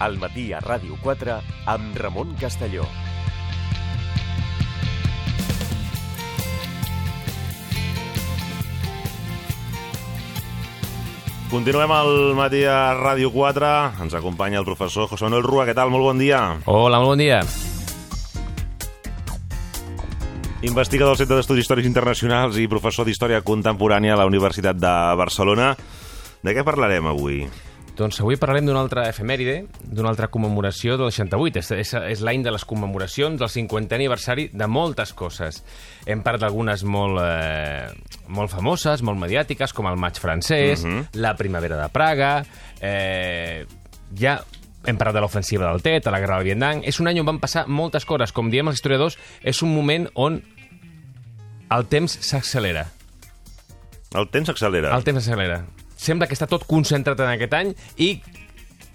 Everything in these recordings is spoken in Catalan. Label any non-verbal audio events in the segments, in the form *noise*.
al matí a Ràdio 4 amb Ramon Castelló. Continuem al matí a Ràdio 4. Ens acompanya el professor José Manuel Rua. Què tal? Molt bon dia. Hola, molt bon dia. Investigador del Centre d'Estudis Històrics Internacionals i professor d'Història Contemporània a la Universitat de Barcelona. De què parlarem avui? Doncs avui parlarem d'una altra efemèride, d'una altra commemoració del 68. És, és, és l'any de les commemoracions del 50è aniversari de moltes coses. Hem parlat d'algunes molt, eh, molt famoses, molt mediàtiques, com el maig francès, uh -huh. la primavera de Praga, eh, ja hem parlat de l'ofensiva del Tet, a la guerra del Vietnam. És un any on van passar moltes coses. Com diem els historiadors, és un moment on el temps s'accelera. El temps s'accelera. El temps s'accelera. Sembla que està tot concentrat en aquest any i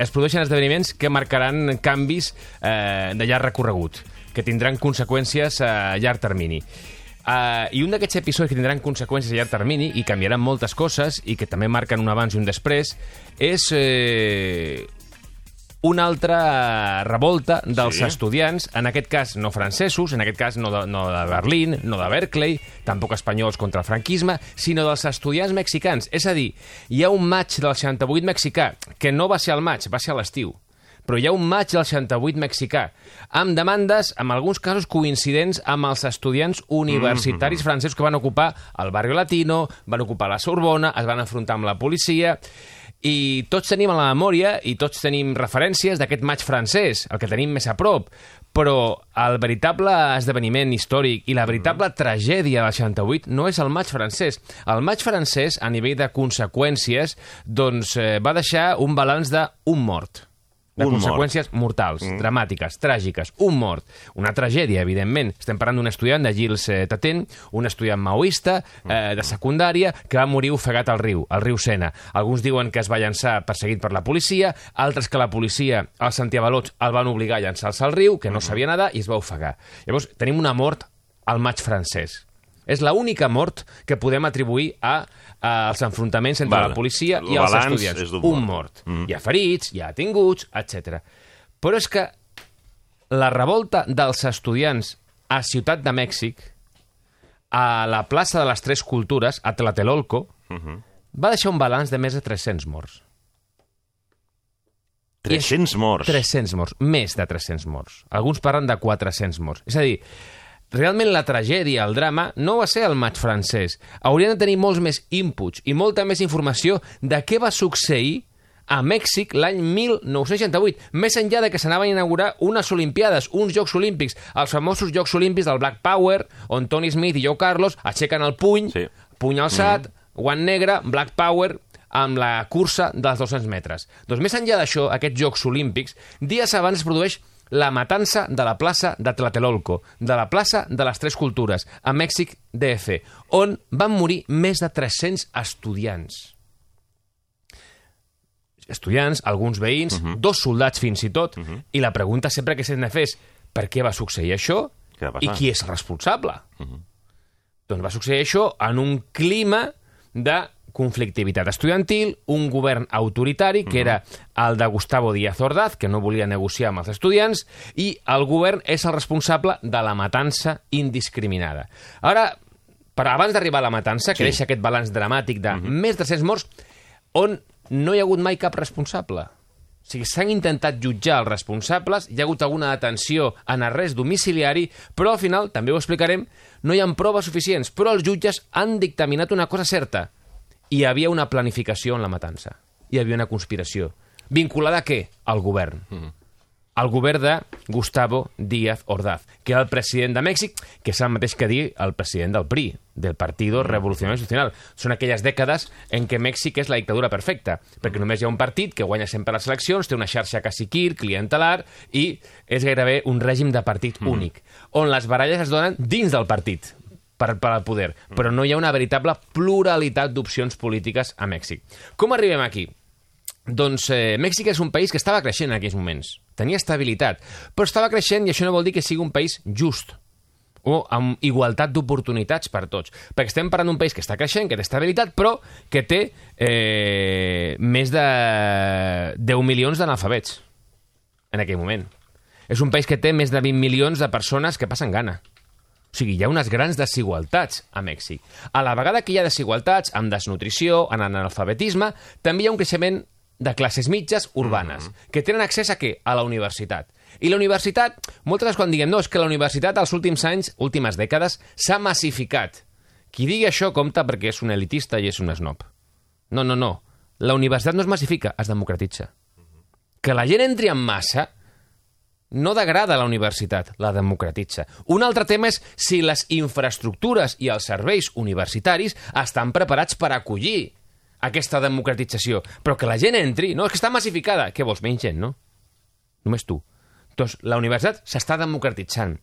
es produeixen esdeveniments que marcaran canvis eh, de llarg recorregut, que tindran conseqüències a llarg termini. Uh, I un d'aquests episodis que tindran conseqüències a llarg termini i canviaran moltes coses i que també marquen un abans i un després és eh, una altra revolta dels Sí. estudiants, en aquest cas no francesos, en aquest cas no de, no de Berlín, no de Berkeley, tampoc espanyols contra el franquisme, sinó dels estudiants mexicans. És a dir, hi ha un maig del 68 mexicà, que no va ser al maig, va ser a l'estiu però hi ha un maig del 68 mexicà, amb demandes, en alguns casos coincidents amb els estudiants universitaris francesos que van ocupar el barri latino, van ocupar la Sorbona, es van enfrontar amb la policia, i tots tenim a la memòria i tots tenim referències d'aquest maig francès, el que tenim més a prop, però el veritable esdeveniment històric i la veritable tragèdia del 68 no és el maig francès. El maig francès, a nivell de conseqüències, doncs eh, va deixar un balanç d'un mort de Un conseqüències mortals, mm. dramàtiques, tràgiques, un mort, una tragèdia, evidentment. Estem parlant d'un estudiant de Gilles eh, Tatent, un estudiant maoista eh, de secundària que va morir ofegat al riu, al riu Sena. Alguns diuen que es va llançar perseguit per la policia, altres que la policia, els antiavalots, el van obligar a llançar-se al riu, que no sabia nedar, i es va ofegar. Llavors, tenim una mort al maig francès. És l'única mort que podem atribuir a, a als enfrontaments entre Vale. la policia i els estudiants. d'un Un mort. mort. Hi ha ferits, hi ha detinguts, etc. Però és que la revolta dels estudiants a Ciutat de Mèxic, a la plaça de les Tres Cultures, a Tlatelolco, va deixar un balanç de més de 300 morts. 300 morts. 300 morts, més de 300 morts. Alguns parlen de 400 morts. És a dir, realment la tragèdia, el drama, no va ser el maig francès. Haurien de tenir molts més inputs i molta més informació de què va succeir a Mèxic l'any 1968, més enllà de que s'anaven a inaugurar unes Olimpiades, uns Jocs Olímpics, els famosos Jocs Olímpics del Black Power, on Tony Smith i Joe Carlos aixequen el puny, Sí. puny alçat, guant negre, Black Power, amb la cursa dels 200 metres. Doncs més enllà d'això, aquests Jocs Olímpics, dies abans es produeix la matança de la plaça de Tlatelolco, de la plaça de les Tres Cultures, a Mèxic DF, on van morir més de 300 estudiants. Estudiants, alguns veïns, uh -huh. dos soldats fins i tot, uh -huh. i la pregunta sempre que fer és per què va succeir això Què va i qui és responsable? Uh -huh. Doncs va succeir això en un clima de conflictivitat estudiantil, un govern autoritari, que era el de Gustavo Díaz Ordaz, que no volia negociar amb els estudiants, i el govern és el responsable de la matança indiscriminada. Ara, per abans d'arribar a la matança, que Sí. deixa aquest balanç dramàtic de més de 300 morts, on no hi ha hagut mai cap responsable. O sigui, s'han intentat jutjar els responsables, hi ha hagut alguna detenció en arrest domiciliari, però al final, també ho explicarem, no hi ha proves suficients, però els jutges han dictaminat una cosa certa. Hi havia una planificació en la matança. Hi havia una conspiració. Vinculada a què? Al govern. Al govern de Gustavo Díaz Ordaz, que era el president de Mèxic, que és el mateix que dir el president del PRI, del Partido Revolucionario Institucional. Són aquelles dècades en què Mèxic és la dictadura perfecta, perquè només hi ha un partit que guanya sempre les eleccions, té una xarxa caciquir, clientelar, i és gairebé un règim de partit únic, on les baralles es donen dins del partit, per, per al poder, però no hi ha una veritable pluralitat d'opcions polítiques a Mèxic. Com arribem aquí? Doncs eh, Mèxic és un país que estava creixent en aquells moments. Tenia estabilitat, però estava creixent i això no vol dir que sigui un país just o amb igualtat d'oportunitats per tots. Perquè estem parlant d'un país que està creixent, que té estabilitat, però que té eh, més de 10 milions d'analfabets. en aquell moment. És un país que té més de 20 milions de persones que passen gana. O sigui, hi ha unes grans desigualtats a Mèxic. A la vegada que hi ha desigualtats amb desnutrició, en analfabetisme, també hi ha un creixement de classes mitges urbanes, mm -hmm. que tenen accés a què? A la universitat. I la universitat, moltes vegades quan diguem no, és que la universitat als últims anys, últimes dècades, s'ha massificat. Qui digui això compta perquè és un elitista i és un snob. No, no, no. La universitat no es massifica, es democratitza. Que la gent entri en massa no degrada la universitat, la democratitza. Un altre tema és si les infraestructures i els serveis universitaris estan preparats per acollir aquesta democratització. Però que la gent entri, no, és que està massificada. Què vols, menys gent, no? Només tu. Doncs la universitat s'està democratitzant.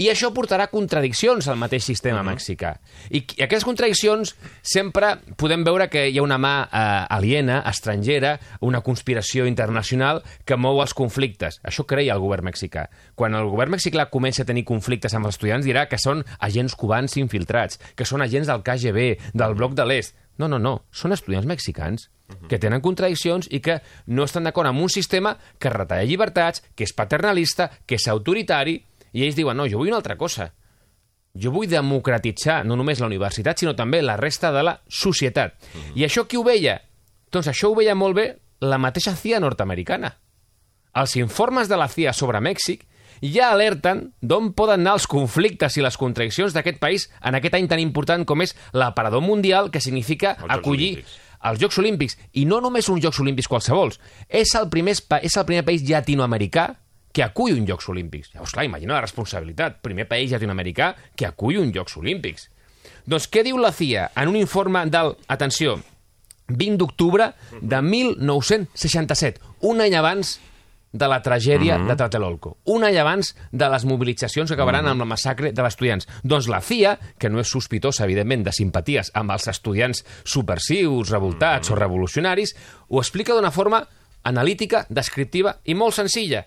I això portarà contradiccions al mateix sistema uh -huh. mexicà. I, I aquestes contradiccions sempre podem veure que hi ha una mà eh, aliena, estrangera, una conspiració internacional que mou els conflictes. Això creia el govern mexicà. Quan el govern mexicà comença a tenir conflictes amb els estudiants dirà que són agents cubans infiltrats, que són agents del KGB, del bloc de l'Est. No, no, no. Són estudiants mexicans que tenen contradiccions i que no estan d'acord amb un sistema que retalla llibertats, que és paternalista, que és autoritari, i ells diuen, no, jo vull una altra cosa. Jo vull democratitzar no només la universitat, sinó també la resta de la societat. Mm -hmm. I això qui ho veia? Doncs això ho veia molt bé la mateixa CIA nord-americana. Els informes de la CIA sobre Mèxic ja alerten d'on poden anar els conflictes i les contradiccions d'aquest país en aquest any tan important com és l'aparador mundial, que significa acollir Olímpics als Jocs Olímpics, i no només uns Jocs Olímpics qualsevols, és el primer, és el primer país llatinoamericà que acull uns Jocs Olímpics. Llavors, clar, imagina la responsabilitat. Primer país llatinoamericà que acull uns Jocs Olímpics. Doncs què diu la CIA en un informe del, atenció, 20 d'octubre de 1967, un any abans de la tragèdia mm -hmm. de Tlatelolco. Un any abans de les mobilitzacions que acabaran mm -hmm. amb la massacre de estudiants. Doncs la CIA, que no és sospitosa, evidentment, de simpaties amb els estudiants subversius, revoltats mm -hmm. o revolucionaris, ho explica d'una forma analítica, descriptiva i molt senzilla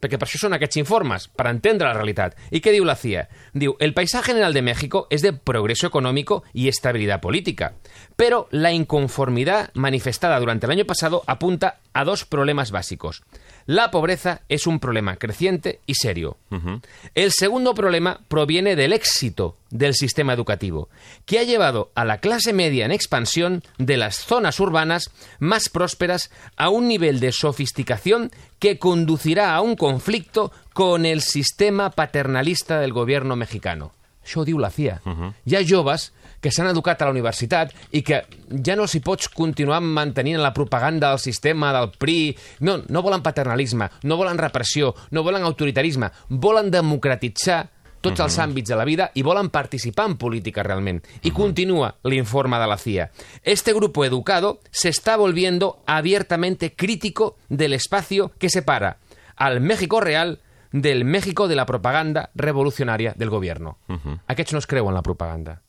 perquè per això són aquests informes, per entendre la realitat. I què diu la CIA? Diu, el paisaje general de México es de progreso económico y estabilidad política, pero la inconformidad manifestada durante el año pasado apunta a dos problemas básicos. La pobreza es un problema creciente y serio. Uh -huh. El segundo problema proviene del éxito del sistema educativo, que ha llevado a la clase media en expansión de las zonas urbanas más prósperas a un nivel de sofisticación que conducirá a un conflicto con el sistema paternalista del gobierno mexicano. Això diu la CIA. Uh -huh. Hi ha joves que s'han educat a la universitat i que ja no s'hi pots continuar mantenint la propaganda del sistema, del PRI... No, no volen paternalisme, no volen repressió, no volen autoritarisme, volen democratitzar tots els àmbits de la vida i volen participar en política realment. I continua l'informe de la CIA. Este grupo educado se está volviendo abiertamente crítico del espacio que separa al México real del México de la propaganda revolucionària del gobierno. -huh. Aquests no es creuen la propaganda.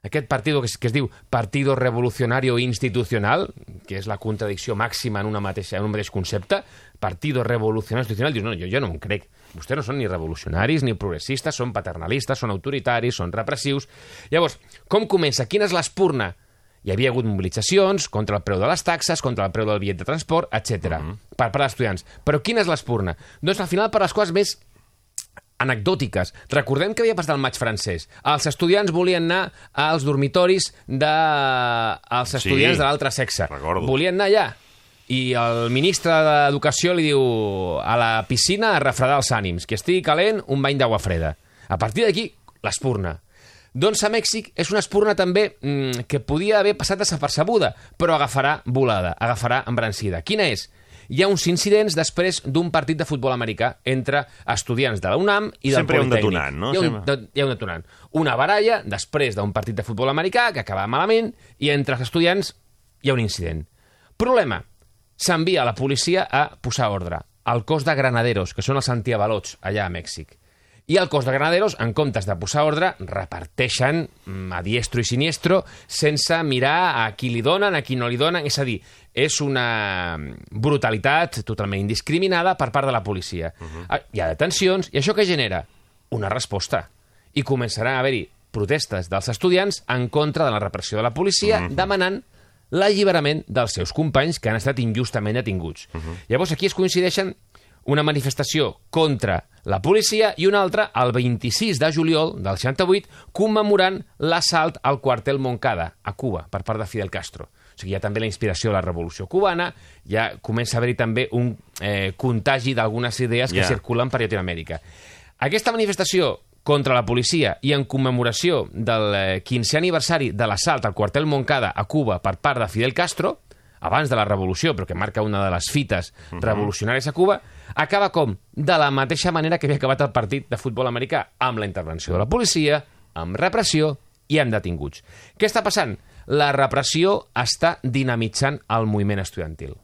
Aquest partit que es, que es diu Partido Revolucionario Institucional, que és la contradicció màxima en, una mateixa, en un mateix concepte, Partido Revolucionario Institucional, diu, no, jo, jo no em crec. Vostès no són ni revolucionaris ni progressistes, són paternalistes, són autoritaris, són repressius. Llavors, com comença? Quina és l'espurna? Hi havia hagut mobilitzacions contra el preu de les taxes, contra el preu del bitllet de transport, etc. Uh -huh. per part dels estudiants. Però quina és l'espurna? Doncs al final per les coses més anecdòtiques. Recordem que havia passat el maig francès. Els estudiants volien anar als dormitoris dels estudiants sí, de l'altre sexe. Recordo. Volien anar allà. I el ministre d'Educació li diu a la piscina a refredar els ànims, que estigui calent, un bany d'aigua freda. A partir d'aquí, l'espurna. Doncs a Mèxic és una espurna també mmm, que podia haver passat desapercebuda, però agafarà volada, agafarà embrancida. Quina és? Hi ha uns incidents després d'un partit de futbol americà entre estudiants de la UNAM i del Sempre Politécnic. Sempre hi ha un detonant, no? Hi ha un, de, hi ha un detonant. Una baralla després d'un partit de futbol americà que acaba malament i entre els estudiants hi ha un incident. Problema. S'envia la policia a posar ordre. El cos de granaderos, que són els antiavalots allà a Mèxic. I el cos de granaderos, en comptes de posar ordre, reparteixen mm, a diestro i siniestro sense mirar a qui li donen, a qui no li donen. És a dir, és una brutalitat totalment indiscriminada per part de la policia. Uh -huh. Hi ha detencions, i això què genera? Una resposta. I començarà a haver-hi protestes dels estudiants en contra de la repressió de la policia, uh -huh. demanant l'alliberament dels seus companys que han estat injustament detinguts. Uh -huh. Llavors aquí es coincideixen una manifestació contra la policia i una altra el 26 de juliol del 68 commemorant l'assalt al quartel Moncada a Cuba per part de Fidel Castro. O sigui, hi ha també la inspiració de la revolució cubana, ja comença a haver-hi també un eh, contagi d'algunes idees que Ja. circulen per Llatinoamèrica. Aquesta manifestació contra la policia i en commemoració del eh, 15è aniversari de l'assalt al quartel Moncada a Cuba per part de Fidel Castro, abans de la revolució, però que marca una de les fites revolucionàries a Cuba, acaba com? De la mateixa manera que havia acabat el partit de futbol americà, amb la intervenció de la policia, amb repressió i amb detinguts. Què està passant? La repressió està dinamitzant el moviment estudiantil.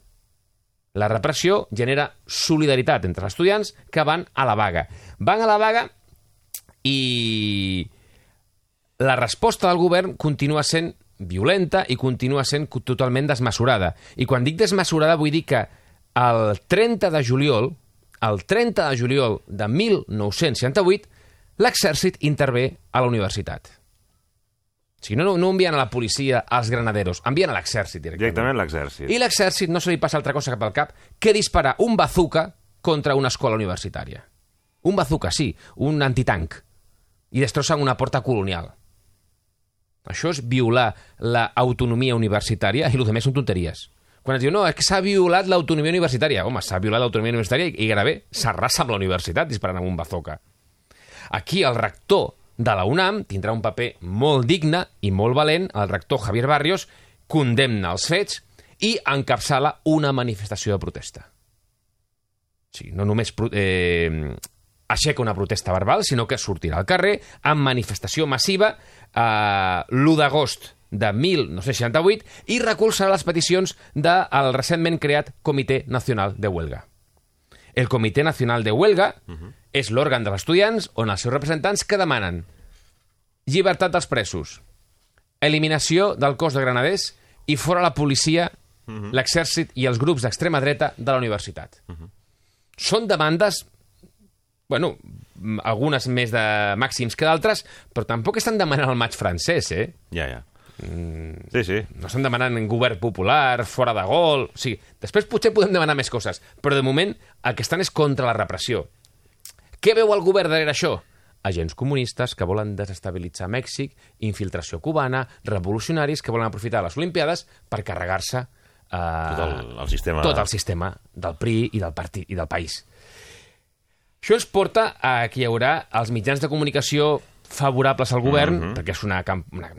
La repressió genera solidaritat entre els estudiants que van a la vaga. Van a la vaga i la resposta del govern continua sent violenta i continua sent totalment desmesurada. I quan dic desmesurada vull dir que el 30 de juliol, el 30 de juliol de 1968, l'exèrcit intervé a la universitat. O sigui, no, no envien a la policia als granaderos, envien a l'exèrcit directament. Directament l'exèrcit. I l'exèrcit no se li passa altra cosa cap al cap que disparar un bazooka contra una escola universitària. Un bazooka, sí, un antitanc. I destrossen una porta colonial. Això és violar l'autonomia universitària i el que més són tonteries. Quan es diu, no, és que s'ha violat l'autonomia universitària. Home, s'ha violat l'autonomia universitària i, i gairebé s'arrasa amb la universitat disparant amb un bazooka. Aquí el rector de la UNAM tindrà un paper molt digne i molt valent. El rector Javier Barrios condemna els fets i encapçala una manifestació de protesta. O sigui, no només eh, aixeca una protesta verbal, sinó que sortirà al carrer amb manifestació massiva eh, l'1 d'agost de 1968 i recolzarà les peticions del recentment creat Comitè Nacional de Huelga. El Comitè Nacional de Huelga és l'òrgan dels estudiants on els seus representants que demanen llibertat dels presos, eliminació del cos de granaders i fora la policia, l'exèrcit i els grups d'extrema dreta de la universitat. Són demandes, bueno, algunes més de màxims que d'altres, però tampoc estan demanant el maig francès, eh? Ja, ja. Mm. Sí, sí. No estan demanant en govern popular, fora de gol... O sigui, després potser podem demanar més coses, però de moment el que estan és contra la repressió. Què veu el govern darrere això? Agents comunistes que volen desestabilitzar Mèxic, infiltració cubana, revolucionaris que volen aprofitar les Olimpiades per carregar-se eh, Tot el, el sistema... tot el sistema del PRI i del partit i del país. Això ens porta a que hi haurà els mitjans de comunicació favorables al govern, mm -hmm. perquè és una, una,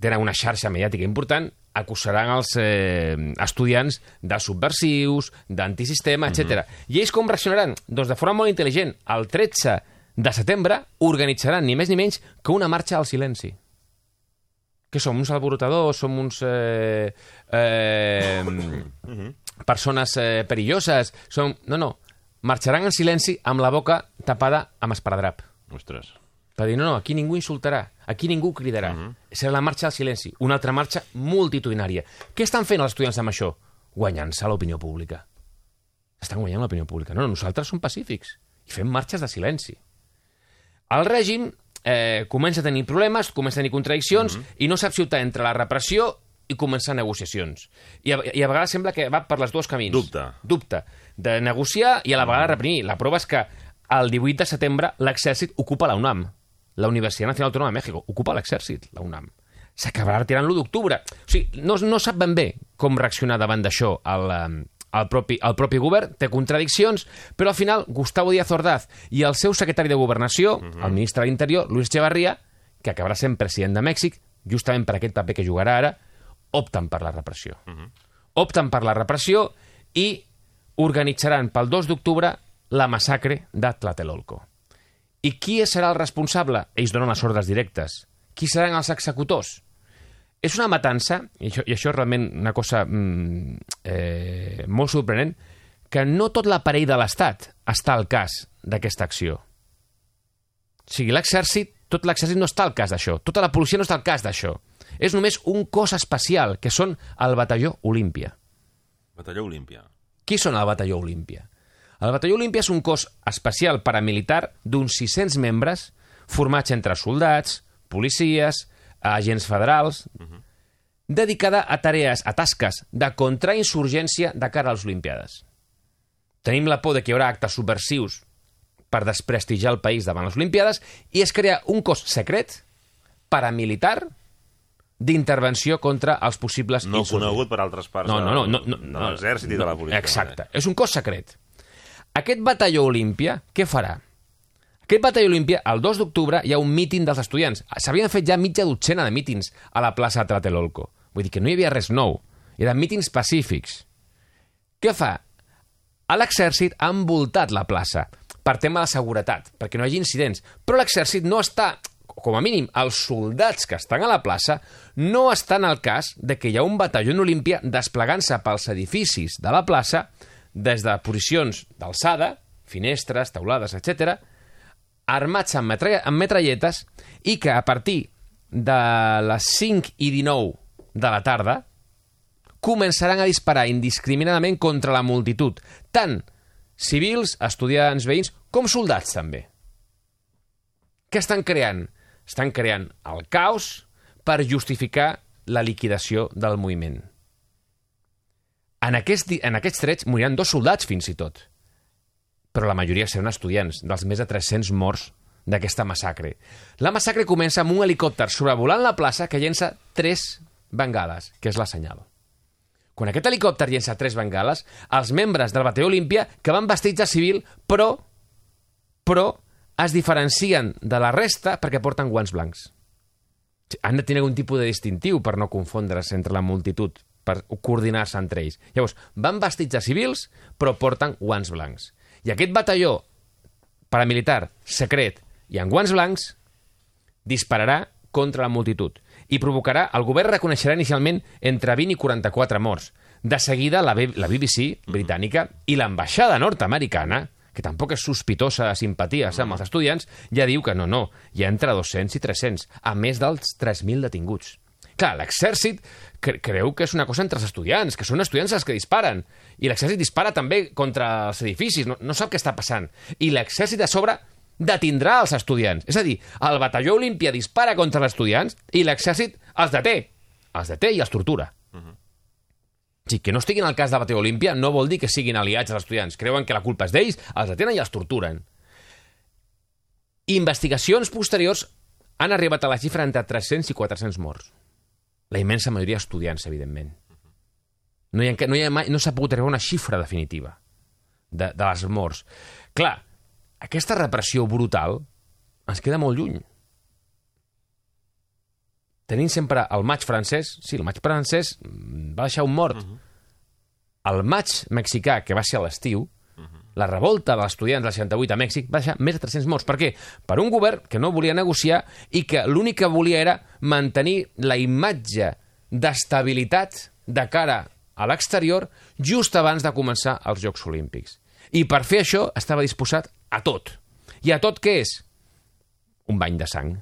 tenen una xarxa mediàtica important, acusaran els eh, estudiants de subversius, d'antisistema, etc. Mm -hmm. I ells com reaccionaran? Doncs de forma molt intel·ligent. El 13 de setembre organitzaran ni més ni menys que una marxa al silenci. Què som, uns alborotadors? Som uns... Eh, eh, persones eh, perilloses? Som... No, no. Marxaran en silenci amb la boca tapada amb esparadrap. Ostres. Per dir, no, no, aquí ningú insultarà, aquí ningú cridarà. Uh -huh. Serà la marxa del silenci, una altra marxa multitudinària. Què estan fent els estudiants amb això? Guanyant-se l'opinió pública. Estan guanyant l'opinió pública. No, no, nosaltres som pacífics i fem marxes de silenci. El règim eh, comença a tenir problemes, comença a tenir contradiccions uh -huh. i no sap si optar entre la repressió i començar negociacions. I a, I a vegades sembla que va per les dos camins. Dubte. Dubte. De negociar i a la vegada reprimir. La prova és que el 18 de setembre l'exèrcit ocupa la UNAM. La Universitat Nacional Autónoma de México. Ocupa l'exèrcit, la UNAM. S'acabarà retirant l'1 d'octubre. O sigui, no, no sap ben bé com reaccionar davant d'això el, el, propi, el propi govern, té contradiccions, però al final Gustavo Díaz Ordaz i el seu secretari de Governació, uh -huh. el ministre de l'Interior, Luis Echevarría, que acabarà sent president de Mèxic, justament per aquest paper que jugarà ara, opten per la repressió. Uh -huh. Opten per la repressió i organitzaran pel 2 d'octubre la massacre de Tlatelolco. I qui serà el responsable? Ells donen les ordres directes. Qui seran els executors? És una matança, i això, i això és realment una cosa mm, eh, molt sorprenent, que no tot l'aparell de l'Estat està al cas d'aquesta acció. O sigui, l'exèrcit, tot l'exèrcit no està al cas d'això, tota la policia no està al cas d'això. És només un cos especial, que són el batalló Olímpia. Batalló Olímpia. Qui són el batalló Olímpia? El batalló Olímpia és un cos especial paramilitar d'uns 600 membres formats entre soldats, policies, agents federals, uh -huh. dedicada a tarees, a tasques de contrainsurgència de cara a les Olimpiades. tenim la por de que hi haurà actes subversius per desprestigiar el país davant les Olimpiades i es crea un cos secret paramilitar d'intervenció contra els possibles No insurgents. conegut per altres parts No, no, no, no, no, de l'exèrcit i de la policia. Exacte, és un cos secret. Aquest batalló Olímpia, què farà? Aquest batalló Olímpia, el 2 d'octubre, hi ha un míting dels estudiants. S'havien fet ja mitja dotzena de mítings a la plaça de Tlatelolco. Vull dir que no hi havia res nou. Eren mítings pacífics. Què fa? A l'exèrcit ha envoltat la plaça per tema de seguretat, perquè no hi hagi incidents. Però l'exèrcit no està, com a mínim, els soldats que estan a la plaça no estan al cas de que hi ha un batalló olímpia desplegant-se pels edificis de la plaça des de posicions d'alçada, finestres, taulades, etc, armats amb, metralla, amb metralletes i que a partir de les 5 i 19 de la tarda començaran a disparar indiscriminadament contra la multitud, tant civils, estudiants, veïns, com soldats també. Què estan creant? Estan creant el caos per justificar la liquidació del moviment. En, aquest, en aquests trets moriran dos soldats fins i tot, però la majoria seran estudiants, dels més de 300 morts d'aquesta massacre. La massacre comença amb un helicòpter sobrevolant la plaça que llença tres bengales, que és la senyal. Quan aquest helicòpter llença tres bengales, els membres del batalló Olímpia, que van vestits de civil, però, però es diferencien de la resta perquè porten guants blancs. Han de tenir algun tipus de distintiu per no confondre's entre la multitud, per coordinar-se entre ells. Llavors, van vestits de civils, però porten guants blancs. I aquest batalló paramilitar, secret i amb guants blancs, dispararà contra la multitud i provocarà, el govern reconeixerà inicialment entre 20 i 44 morts. De seguida, la, B la BBC britànica i l'ambaixada nord-americana, que tampoc és sospitosa de simpaties amb els estudiants, ja diu que no, no, hi ha entre 200 i 300, a més dels 3.000 detinguts. Clar, l'exèrcit cre creu que és una cosa entre els estudiants, que són estudiants els que disparen. I l'exèrcit dispara també contra els edificis, no, no sap què està passant. I l'exèrcit a sobre detindrà els estudiants. És a dir, el batalló Olímpia dispara contra els estudiants i l'exèrcit els deté. Els deté i els tortura. Uh -huh. Sí, que no estiguin al cas de batalló Olímpia no vol dir que siguin aliats als estudiants. Creuen que la culpa és d'ells, els detenen i els torturen. Investigacions posteriors han arribat a la xifra entre 300 i 400 morts. La immensa majoria estudiants, evidentment. No hi ha, no hi ha mai, no s'ha pogut arribar a una xifra definitiva de, de les morts. Clar, aquesta repressió brutal ens queda molt lluny. Tenim sempre el maig francès, sí, el maig francès va deixar un mort. Uh -huh. El maig mexicà, que va ser a l'estiu. La revolta dels estudiants del 68 a Mèxic va deixar més de 300 morts. Per què? Per un govern que no volia negociar i que l'únic que volia era mantenir la imatge d'estabilitat de cara a l'exterior just abans de començar els Jocs Olímpics. I per fer això estava disposat a tot. I a tot què és? Un bany de sang.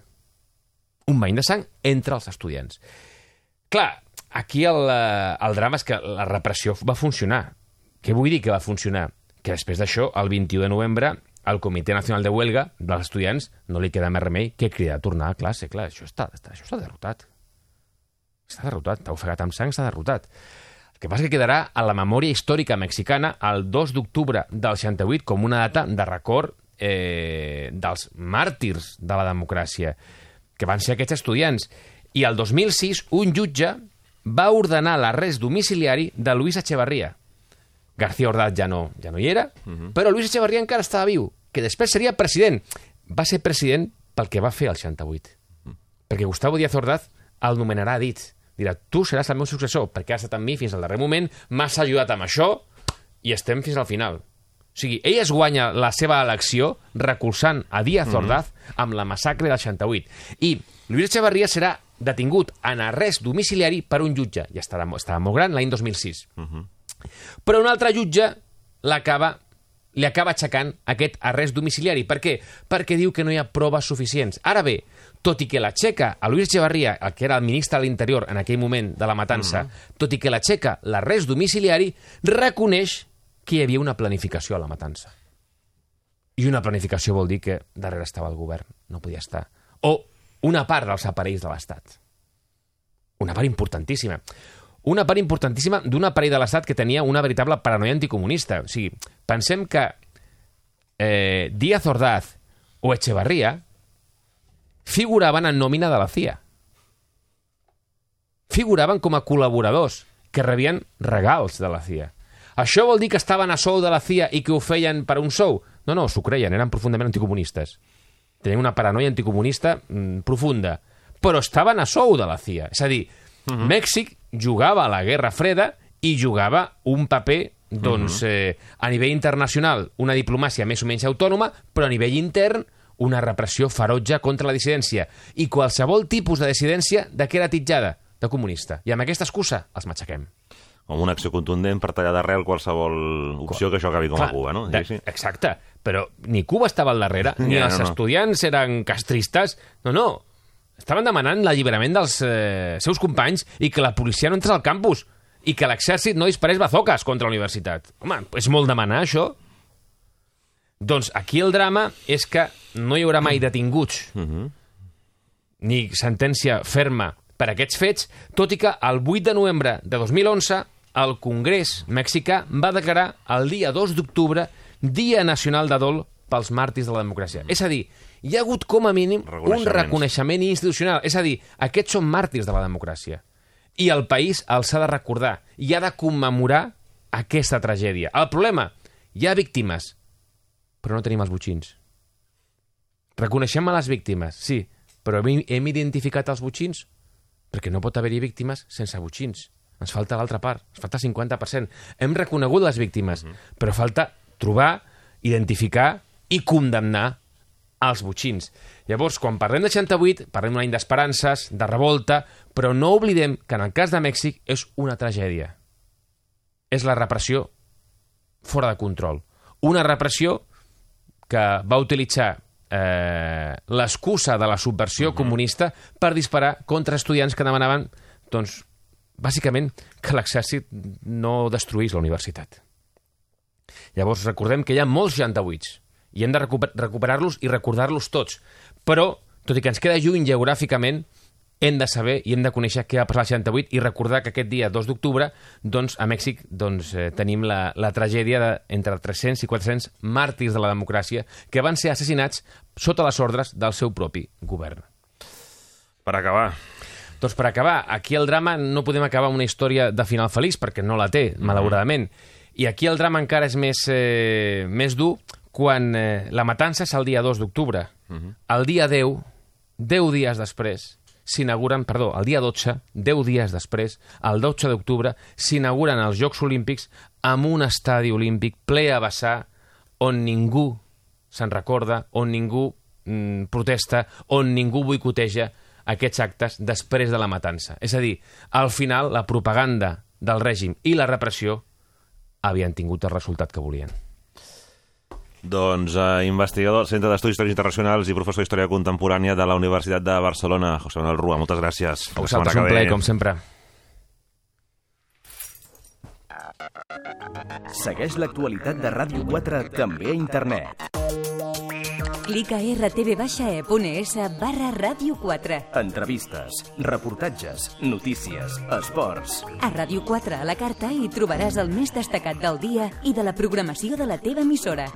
Un bany de sang entre els estudiants. Clar, aquí el, eh, el drama és que la repressió va funcionar. Què vull dir que va funcionar? Que després d'això, el 21 de novembre, al Comitè Nacional de Huelga dels estudiants no li queda més remei que cridar a tornar a classe. Clar, això està, està, això està derrotat. Està derrotat, està ofegat amb sang, està derrotat. El que passa que quedarà a la memòria històrica mexicana el 2 d'octubre del 68 com una data de record eh, dels màrtirs de la democràcia, que van ser aquests estudiants. I el 2006 un jutge va ordenar l'arrest domiciliari de Luis Echevarría. García Ordaz ja no, ja no hi era, uh -huh. però Luis Echevarría encara estava viu, que després seria president. Va ser president pel que va fer el 68. Uh -huh. Perquè Gustavo Díaz Ordaz el nomenarà dit. Dirà, tu seràs el meu successor, perquè has estat amb mi fins al darrer moment, m'has ajudat amb això i estem fins al final. O sigui, ell es guanya la seva elecció recolzant a Díaz Ordaz amb la massacre del 68. I Luis Echevarría serà detingut en arrest domiciliari per un jutge. Ja estarà, estarà molt gran, l'any 2006. Uh -huh. Però un altre jutge l'acaba li acaba aixecant aquest arrest domiciliari. Per què? Perquè diu que no hi ha proves suficients. Ara bé, tot i que l'aixeca a Luis Echevarría, el que era el ministre de l'Interior en aquell moment de la matança, mm -hmm. tot i que l'aixeca l'arrest domiciliari, reconeix que hi havia una planificació a la matança. I una planificació vol dir que darrere estava el govern, no podia estar. O una part dels aparells de l'Estat. Una part importantíssima. Una part importantíssima d'un aparell de l'Estat que tenia una veritable paranoia anticomunista. O sigui, pensem que eh, Díaz Ordaz o Echevarría figuraven en nòmina de la CIA. Figuraven com a col·laboradors que rebien regals de la CIA. Això vol dir que estaven a sou de la CIA i que ho feien per un sou? No, no, s'ho creien, eren profundament anticomunistes. Tenien una paranoia anticomunista mm, profunda, però estaven a sou de la CIA. És a dir, uh -huh. Mèxic jugava a la Guerra Freda i jugava un paper doncs, uh -huh. eh, a nivell internacional, una diplomàcia més o menys autònoma, però a nivell intern, una repressió ferotge contra la dissidència. I qualsevol tipus de dissidència, de què era titjada? De comunista. I amb aquesta excusa els matxaquem. Com una acció contundent per tallar d'arrel qualsevol opció que això acabi com Clar, a Cuba, no? De, Sí, sí. Exacte, però ni Cuba estava al darrere, *laughs* ni Ja, els no, no. estudiants eren castristes, no, no. Estaven demanant l'alliberament dels eh, seus companys i que la policia no entrés al campus i que l'exèrcit no disparés bazoques contra la universitat. Home, és molt demanar, això. Doncs aquí el drama és que no hi haurà mai detinguts ni sentència ferma per aquests fets, tot i que el 8 de novembre de 2011 el Congrés mexicà va declarar el dia 2 d'octubre Dia Nacional de Dol pels màrtirs de la democràcia. És a dir, hi ha hagut com a mínim un reconeixement institucional. És a dir, aquests són màrtirs de la democràcia. I el país els ha de recordar i ha de commemorar aquesta tragèdia. El problema, hi ha víctimes, però no tenim els botxins. Reconeixem a les víctimes, sí, però hem, hem identificat els botxins? Perquè no pot haver-hi víctimes sense botxins. Ens falta l'altra part, ens falta 50%. Hem reconegut les víctimes, però falta trobar, identificar i condemnar els botxins. Llavors, quan parlem de 68, parlem d'un any d'esperances, de revolta, però no oblidem que en el cas de Mèxic és una tragèdia. És la repressió fora de control. Una repressió que va utilitzar eh, l'excusa de la subversió comunista per disparar contra estudiants que demanaven, doncs, bàsicament, que l'exèrcit no destruís la universitat. Llavors, recordem que hi ha molts 68 i hem de recuper recuperar-los i recordar-los tots. Però, tot i que ens queda lluny geogràficament, hem de saber i hem de conèixer què va passar al 68 i recordar que aquest dia 2 d'octubre doncs, a Mèxic doncs, eh, tenim la, la tragèdia de, entre 300 i 400 màrtirs de la democràcia que van ser assassinats sota les ordres del seu propi govern. Per acabar, Doncs per acabar, aquí el drama no podem acabar una història de final feliç, perquè no la té, malauradament. I aquí el drama encara és més, eh, més dur quan eh, la matança és el dia 2 d'octubre. El dia 10, 10 dies després, s'inauguren, perdó, el dia 12, 10 dies després, el 12 d'octubre, s'inauguren els Jocs Olímpics amb un estadi olímpic ple a vessar on ningú se'n recorda, on ningú mm, protesta, on ningú boicoteja aquests actes després de la matança. És a dir, al final la propaganda del règim i la repressió havien tingut el resultat que volien. Doncs, eh, investigador del Centre d'Estudis Històrics Internacionals i professor d'Història Contemporània de la Universitat de Barcelona, José Manuel Rua, moltes gràcies. A vosaltres un plaer, com sempre. Segueix l'actualitat de Ràdio 4 també a internet. Clica rtv-e.es barra ràdio 4. Entrevistes, reportatges, notícies, esports. A Ràdio 4 a la carta hi trobaràs el més destacat del dia i de la programació de la teva emissora.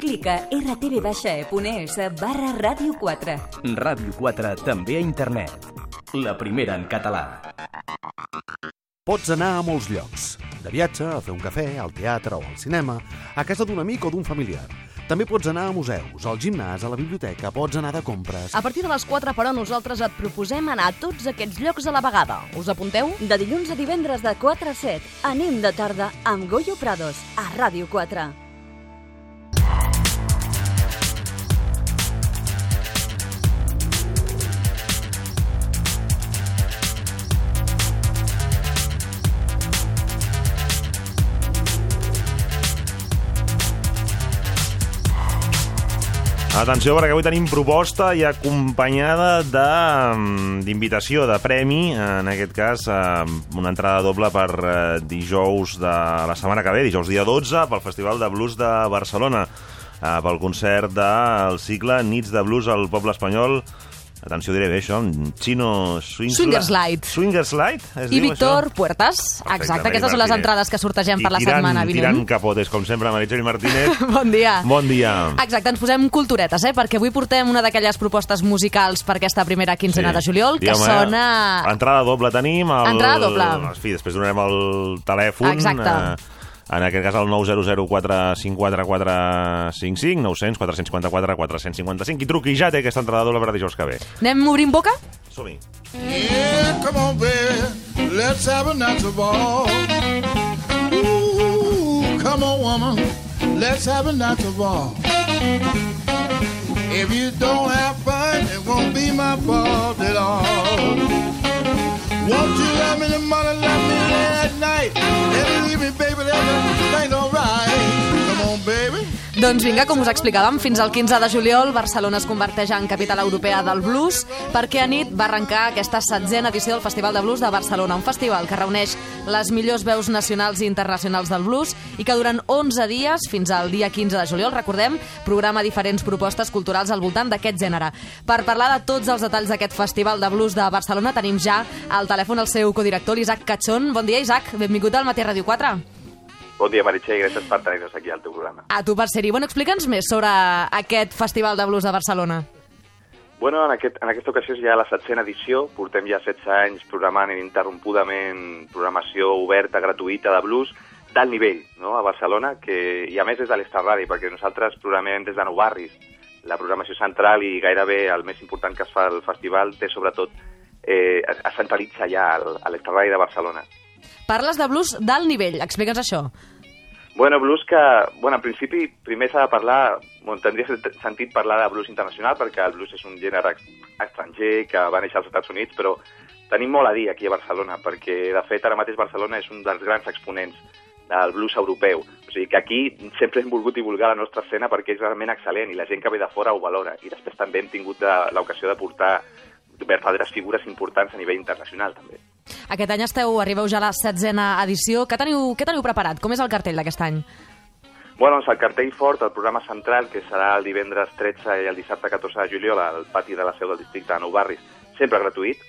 Clica rtv-e.es barra ràdio 4. Ràdio 4 també a internet. La primera en català. Pots anar a molts llocs. De viatge, a fer un cafè, al teatre o al cinema, a casa d'un amic o d'un familiar. També pots anar a museus, al gimnàs, a la biblioteca, pots anar de compres... A partir de les 4, però, nosaltres et proposem anar a tots aquests llocs a la vegada. Us apunteu? De dilluns a divendres de 4 a 7, anem de tarda amb Goyo Prados, a Ràdio 4. Atenció, perquè avui tenim proposta i acompanyada de, mm, d'invitació, de premi, en aquest cas eh, una entrada doble per eh, dijous de la setmana que ve, dijous dia 12, pel Festival de Blues de Barcelona, eh, pel concert del cicle Nits de Blues al Poble Espanyol, atenció, diré bé això, Chino Swings Swingers Light. Swingers Light, es I diu Víctor això? Puertas. Perfecte, Exacte, aquestes són les entrades que sortegem per I la tirant, setmana Tirant vinent. capotes, com sempre, Meritxell Martínez. *laughs* Bon dia. Bon dia. Exacte, ens posem culturetes, eh? perquè avui portem una d'aquelles propostes musicals per aquesta primera quinzena de juliol, que Digue'm, eh, sona... Entrada doble tenim. El, Entrada doble. En fi, després donarem el telèfon. Exacte. Eh, en aquest cas el 900 454 455 900 454 455 qui truqui ja té aquesta entrada doble per dijous que ve. Anem obrint boca? Som-hi. Yeah, come on, baby. Let's have a natural ball. Ooh, come on, woman. Let's have a natural ball. If you don't have fun, it won't be my fault at all. Won't you love me the morning, love me at night? And leave me, baby, everything's alright. Doncs vinga, com us explicàvem, fins al 15 de juliol Barcelona es converteix en capital europea del blues perquè a nit va arrencar aquesta setzena edició del Festival de Blues de Barcelona, un festival que reuneix les millors veus nacionals i internacionals del blues i que durant 11 dies, fins al dia 15 de juliol, recordem, programa diferents propostes culturals al voltant d'aquest gènere. Per parlar de tots els detalls d'aquest Festival de Blues de Barcelona tenim ja al telèfon el seu codirector, l'Isaac Cachón. Bon dia, Isaac. Benvingut al Matí Ràdio 4. Bon dia, Meritxell, gràcies per tenir-nos aquí al teu programa. A tu per ser-hi. Bueno, explica'ns més sobre aquest Festival de Blues de Barcelona. Bueno, en, aquest, en aquesta ocasió és ja la setzena edició, portem ja 16 anys programant ininterrompudament programació oberta, gratuïta de blues, d'alt nivell, no?, a Barcelona, que, i a més des de l'Estar Ràdio, perquè nosaltres programem des de nou barris. La programació central i gairebé el més important que es fa al festival té sobretot, eh, es, centralitza ja al, a l'Estar Ràdio de Barcelona. Parles de blues d'alt nivell. Explica'ns això. Bueno, blues que, bueno, en principi, primer s'ha de parlar, bueno, tindria sent- sentit parlar de blues internacional, perquè el blues és un gènere estranger que va néixer als Estats Units, però tenim molt a dir aquí a Barcelona, perquè, de fet, ara mateix Barcelona és un dels grans exponents del blues europeu. O sigui que aquí sempre hem volgut divulgar la nostra escena perquè és realment excel·lent i la gent que ve de fora ho valora. I després també hem tingut l'ocasió de portar verdaderes figures importants a nivell internacional, també. Aquest any esteu, arribeu ja a la setzena edició. Què teniu, què teniu preparat? Com és el cartell d'aquest any? Bueno, doncs el cartell fort, el programa central, que serà el divendres 13 i el dissabte 14 de juliol al pati de la seu del districte de Nou Barris, sempre gratuït.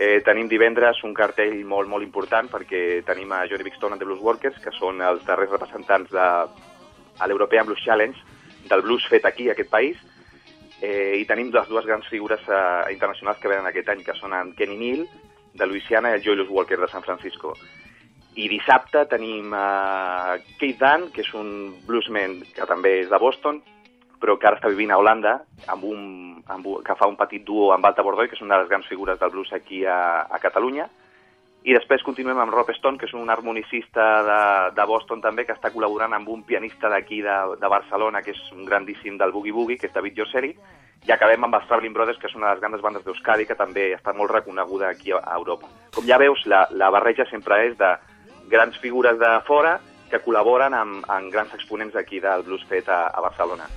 Eh, tenim divendres un cartell molt, molt important perquè tenim a Johnny Bixton and the Blues Workers, que són els darrers representants de a l'European Blues Challenge, del blues fet aquí, a aquest país, eh, i tenim les dues grans figures eh, internacionals que venen aquest any, que són en Kenny Neal, de Louisiana, i el Joyless Walker, de San Francisco. I dissabte tenim uh, Keith Dunn, que és un bluesman que també és de Boston, però que ara està vivint a Holanda, amb un, amb un, que fa un petit duo amb Alta Bordoy, que és una de les grans figures del blues aquí a, a Catalunya. I després continuem amb Rob Stone, que és un harmonicista de, de Boston també, que està col·laborant amb un pianista d'aquí de, de Barcelona, que és un grandíssim del Boogie Boogie, que és David Josseri, i acabem amb els Traveling Brothers, que és una de les grans bandes d'Euskadi, que també està molt reconeguda aquí a, Europa. Com ja veus, la, la barreja sempre és de grans figures de fora que col·laboren amb, amb grans exponents d'aquí del blues fet a, a Barcelona.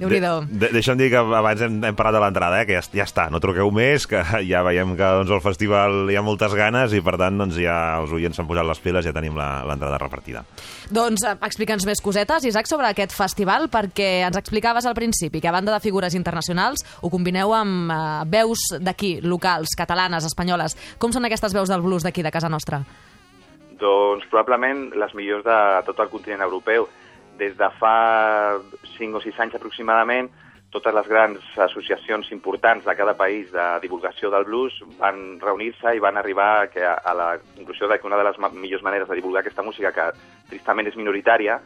Déu-n'hi-do. De, deixa'm dir que abans hem, hem parlat de l'entrada, eh, que ja, ja està, no truqueu més, que *laughs* ja veiem que doncs, al festival hi ha moltes ganes i per tant doncs, ja els oients s'han posat les piles i ja tenim la- l'entrada repartida. Doncs eh, explica'ns més cosetes, Isaac, sobre aquest festival, perquè ens explicaves al principi que a banda de figures internacionals ho combineu amb eh, veus d'aquí, locals, catalanes, espanyoles. Com són aquestes veus del blues d'aquí, de casa nostra? Doncs probablement les millors de tot el continent europeu. Des de fa 5 o 6 anys aproximadament, totes les grans associacions importants de cada país de divulgació del blues van reunir-se i van arribar a, la conclusió de que una de les millors maneres de divulgar aquesta música, que tristament és minoritària,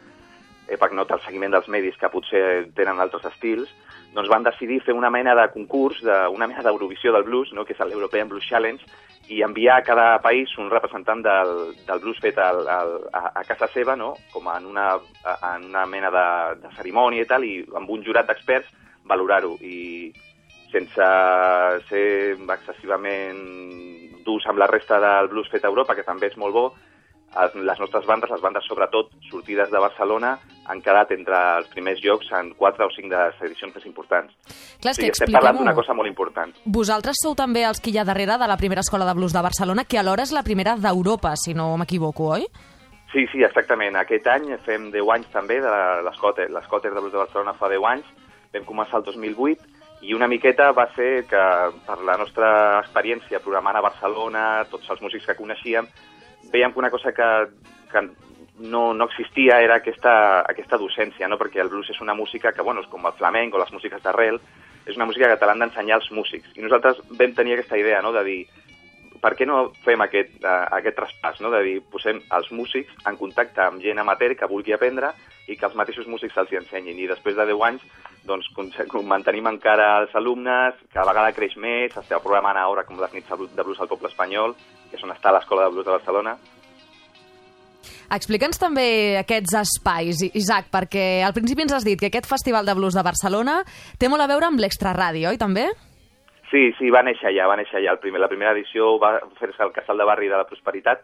eh, perquè no té el seguiment dels medis que potser tenen altres estils, doncs van decidir fer una mena de concurs, de, una mena d'Eurovisió del blues, no? que és l'European Blues Challenge, i enviar a cada país un representant del, del blues fet al, al, a, a casa seva, no? com en una, en una mena de, de cerimònia i tal, i amb un jurat d'experts valorar-ho. I sense ser excessivament durs amb la resta del blues fet a Europa, que també és molt bo, les nostres bandes, les bandes sobretot sortides de Barcelona, han quedat entre els primers llocs en quatre o cinc de les edicions més importants. Clar, o que sigui, estem parlant d'una cosa molt important. Vosaltres sou també els que hi ha darrere de la primera escola de blues de Barcelona, que alhora és la primera d'Europa, si no m'equivoco, oi? Sí, sí, exactament. Aquest any fem 10 anys també de l'Escòter. L'Escòter de Blues de Barcelona fa 10 anys. Vam començar el 2008 I una miqueta va ser que, per la nostra experiència programant a Barcelona, tots els músics que coneixíem, veiem que una cosa que, que no, no existia era aquesta, aquesta docència, no? perquè el blues és una música que, bueno, és com el flamenc o les músiques d'arrel, és una música que te l'han d'ensenyar els músics. I nosaltres vam tenir aquesta idea no? de dir, per què no fem aquest, uh, aquest traspàs, no? de dir, posem els músics en contacte amb gent amateur que vulgui aprendre i que els mateixos músics els hi ensenyin. I després de 10 anys doncs, *laughs* mantenim encara els alumnes, cada vegada creix més, estem programant ara com les nits de blues al poble espanyol, que és on està l'Escola de Blues de Barcelona, Explica'ns també aquests espais, Isaac, perquè al principi ens has dit que aquest Festival de Blues de Barcelona té molt a veure amb l'Extraràdio, oi també? Sí, sí, va néixer allà, va néixer allà. El primer, la primera edició va fer-se al Casal de Barri de la Prosperitat,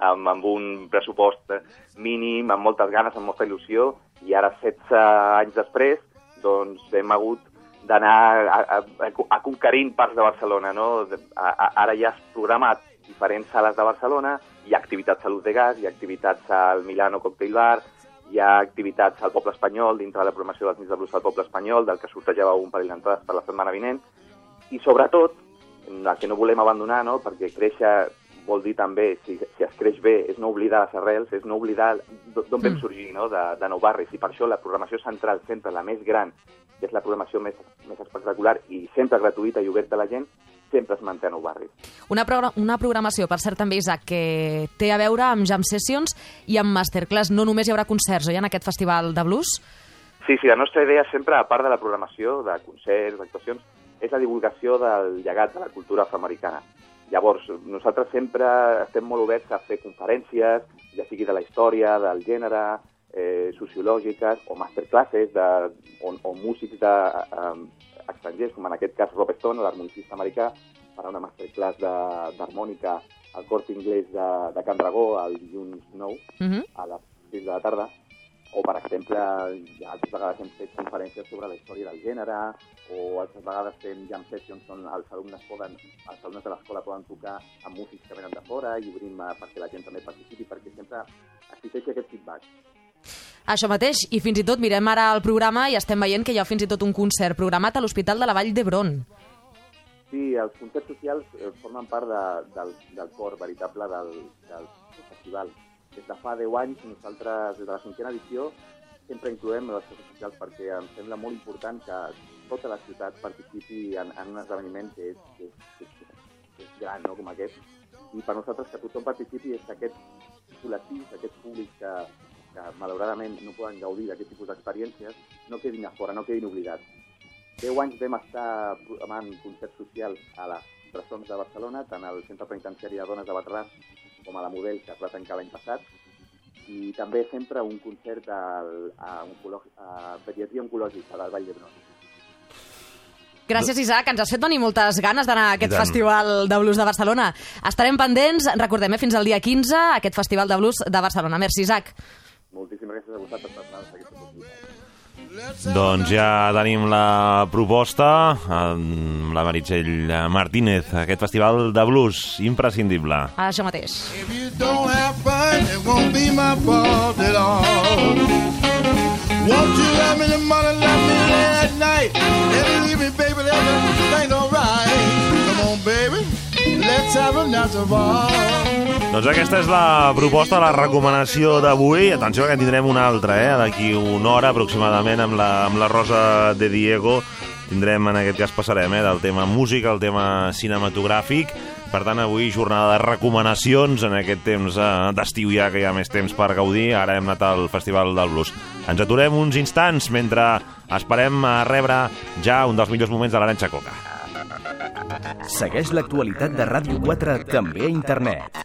amb, amb un pressupost mínim, amb moltes ganes, amb molta il·lusió, i ara, 16 anys després, doncs hem hagut d'anar a, a, a, a conquerint parts de Barcelona, no? A, a, ara ja has programat diferents sales de Barcelona, hi ha activitats a de Gas, hi ha activitats al Milano Cocktail Bar, hi ha activitats al Poble Espanyol, dintre de la programació dels nits de blues al Poble Espanyol, del que sortejava un parell d'entrades per la setmana vinent, i sobretot, el que no volem abandonar, no? perquè créixer vol dir també, si, si es creix bé, és no oblidar les arrels, és no oblidar d'on vam mm. sorgir, no? de, de nou barris, i per això la programació central, sempre la més gran, que és la programació més, més espectacular i sempre gratuïta i oberta a la gent, sempre es manté a Nou Barris. Una, pro una programació, per cert, també, Isaac, que té a veure amb jam sessions i amb masterclass. No només hi haurà concerts, oi, en aquest festival de blues? Sí, sí, la nostra idea sempre, a part de la programació, de concerts, d'actuacions, és la divulgació del llegat de la cultura afroamericana. Llavors, nosaltres sempre estem molt oberts a fer conferències, ja sigui de la història, del gènere, eh, sociològiques o masterclasses de, o, o músics de, eh, estrangers, com en aquest cas Rob Stone, l'harmonicista americà, farà una masterclass d'harmònica al Cort Inglés de, de Can Dragó el dilluns 9 uh -huh. a les 6 de la tarda, o, per exemple, ja altres vegades hem fet conferències sobre la història del gènere, o altres vegades fem jam sessions on els alumnes, poden, els alumnes de l'escola poden tocar amb músics que venen de fora i obrim perquè la gent també participi, perquè sempre existeix aquest feedback. Això mateix, i fins i tot mirem ara el programa i estem veient que hi ha fins i tot un concert programat a l'Hospital de la Vall d'Hebron. Sí, els concerts socials eh, formen part de, del, del cor veritable del, del festival. Des de fa 10 anys, nosaltres, des de la cinquena edició, sempre incloem les coses socials perquè em sembla molt important que tota la ciutat participi en, en un esdeveniment que és, que és, que és, que és gran, no?, com aquest. I per nosaltres que tothom participi és aquest col·lectiu, aquest públic que, que malauradament no poden gaudir d'aquest tipus d'experiències, no quedin a fora, no quedin oblidats. 10 anys vam estar programant concerts socials a les presons de Barcelona, tant al Centre Penitenciari de Dones de Batràs com a la Model, que es va tancar l'any passat, i també sempre un concert al, a, a pediatria oncològica del Vall d'Hebron. Gràcies, Isaac. Ens has fet venir moltes ganes d'anar a aquest Festival de Blues de Barcelona. Estarem pendents, recordem, eh, fins al dia 15, aquest Festival de Blues de Barcelona. Merci, Isaac. Moltíssimes gràcies a vosaltres per donar-nos aquesta oportunitat. Doncs ja tenim la proposta amb la Meritxell Martínez, aquest festival de blues imprescindible. Això mateix. If you don't have fun, it won't be my fault at all. Won't you love me the morning, love me late at night? Never leave me, baby, everything alright. Come on, baby, let's have a natural ball. Doncs aquesta és la proposta, la recomanació d'avui. Atenció que en tindrem una altra, eh? D'aquí una hora aproximadament amb la, amb la Rosa de Diego. Tindrem, en aquest cas passarem, eh? del tema música al tema cinematogràfic. Per tant, avui jornada de recomanacions en aquest temps eh, d'estiu ja, que hi ha més temps per gaudir. Ara hem anat al Festival del Blues. Ens aturem uns instants mentre esperem a rebre ja un dels millors moments de l'Arenxa Coca. Segueix l'actualitat de Ràdio 4 també a internet.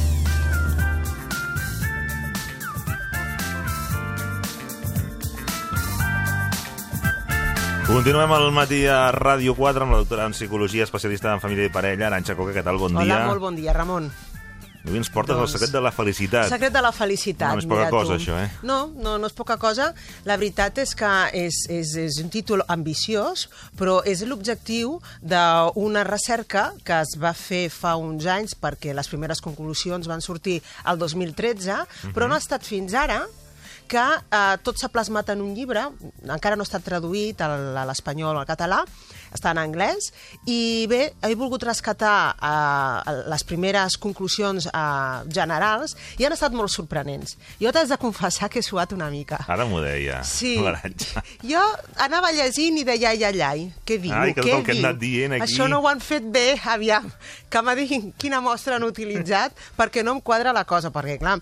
Continuem al matí a Ràdio 4 amb la doctora en Psicologia, especialista en família i parella, Aranxa Coca. Què tal? Bon Hola, dia. molt bon dia, Ramon. Avui ens portes Doncs- el secret de la felicitat. Secret de la felicitat. No és poca cosa, tu. això, eh? No, no, no és poca cosa. La veritat és que és, és, és un títol ambiciós, però és l'objectiu d'una recerca que es va fer fa uns anys perquè les primeres conclusions van sortir el 2013, però no ha estat fins ara que eh, tot s'ha plasmat en un llibre, encara no estat traduït a l'espanyol o al català, està en anglès, i bé, he volgut rescatar eh, les primeres conclusions eh, generals i han estat molt sorprenents. Jo t'has de confessar que he suat una mica. Ara m'ho deia, Sí. *laughs* l'Aranxa. Jo anava llegint i deia, ai, ai, ai, què diu, Ai, que què el que diu? anat dient aquí. Això no ho han fet bé, aviam, que me diguin quina mostra han utilitzat, perquè no em quadra la cosa, perquè, clar,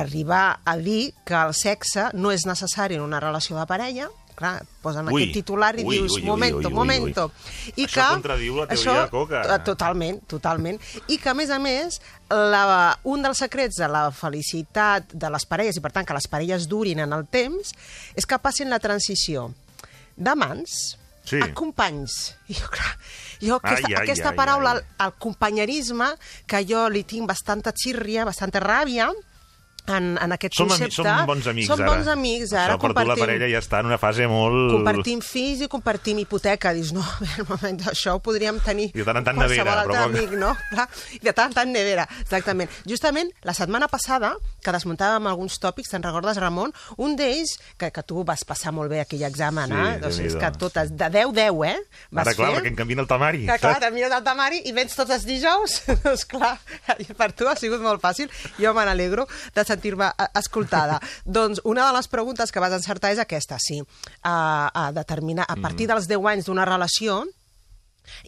arribar a dir que el sexe no és necessari en una relació de parella, clar, posen Ui, aquest titular i ui, dius, ui, ui, momento, ui, ui, momento. I Això contradiu la teoria de Coca. eh, Totalment, totalment. I que, a més a més, la, un dels secrets de la felicitat de les parelles, i per tant que les parelles durin en el temps, és que passin la transició d'amants Sí. a companys. I jo, clar, jo aquesta, Ai, ai, aquesta ai, paraula, ai. el, el companyerisme, que jo li tinc bastanta xírria, bastanta ràbia, en, en aquest Som, concepte... som bons amics, som ara. bons amics, ara. Això per tu la parella ja està en una fase molt... Compartim fills i compartim hipoteca. Dius, no, a veure, un moment, això ho podríem tenir... I de tant en tant nevera, però amic, no? *laughs* Clar, I de tant en tant nevera, exactament. Justament, la setmana passada, que desmuntàvem alguns tòpics, te'n recordes, Ramon? Un d'ells, que, que tu vas passar molt bé aquell examen, Sí, eh? Doncs és que totes, de 10-10, eh? Vas Ara, clar, fer? perquè em canvien el temari. Que clar, te'n mires el temari i vens tots els dijous. *laughs* doncs clar, per tu ha sigut molt fàcil. Jo me n'alegro de sentir-me eh, escoltada. *laughs* doncs una de les preguntes que vas encertar és aquesta, sí. A, a determinar, a partir dels 10 anys d'una relació,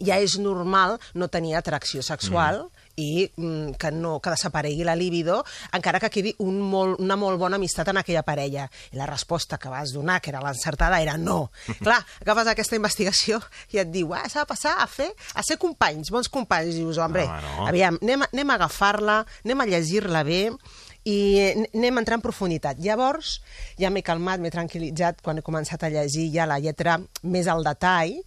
ja és normal no tenir atracció sexual mm. i mm, que, no, que desaparegui la libido, encara que quedi un molt, una molt bona amistat en aquella parella. I la resposta que vas donar, que era l'encertada, era no. *laughs* Clar, agafes aquesta investigació i et diu, ah, s'ha de passar a fer a ser companys, bons companys. I dius, hombre, Home, no. aviam, anem, anem a agafar-la, anem a llegir-la bé, i anem a entrar en profunditat. Llavors, ja m'he calmat, m'he tranquil·litzat quan he començat a llegir ja la lletra més al detall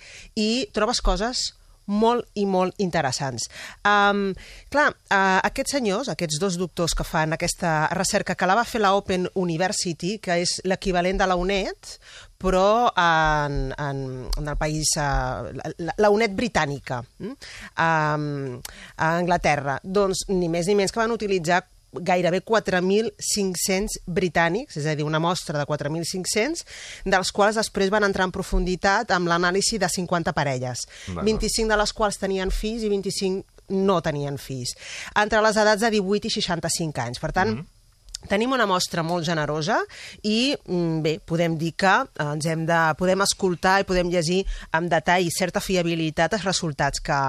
i trobes coses molt i molt interessants. Um, clar, uh, aquests senyors, aquests dos doctors que fan aquesta recerca, que la va fer la Open University, que és l'equivalent de la UNED, però en, en, en el país, uh, la, la UNED britànica, um, a Anglaterra. Doncs ni més ni menys que van utilitzar gairebé 4.500 britànics, és a dir, una mostra de 4.500, dels quals després van entrar en profunditat amb l'anàlisi de 50 parelles, D'acord. 25 de les quals tenien fills i 25 no tenien fills, entre les edats de 18 i 65 anys. Per tant, Tenim una mostra molt generosa i mm, bé, podem dir que eh, ens hem de, podem escoltar i podem llegir amb detall i certa fiabilitat els resultats que,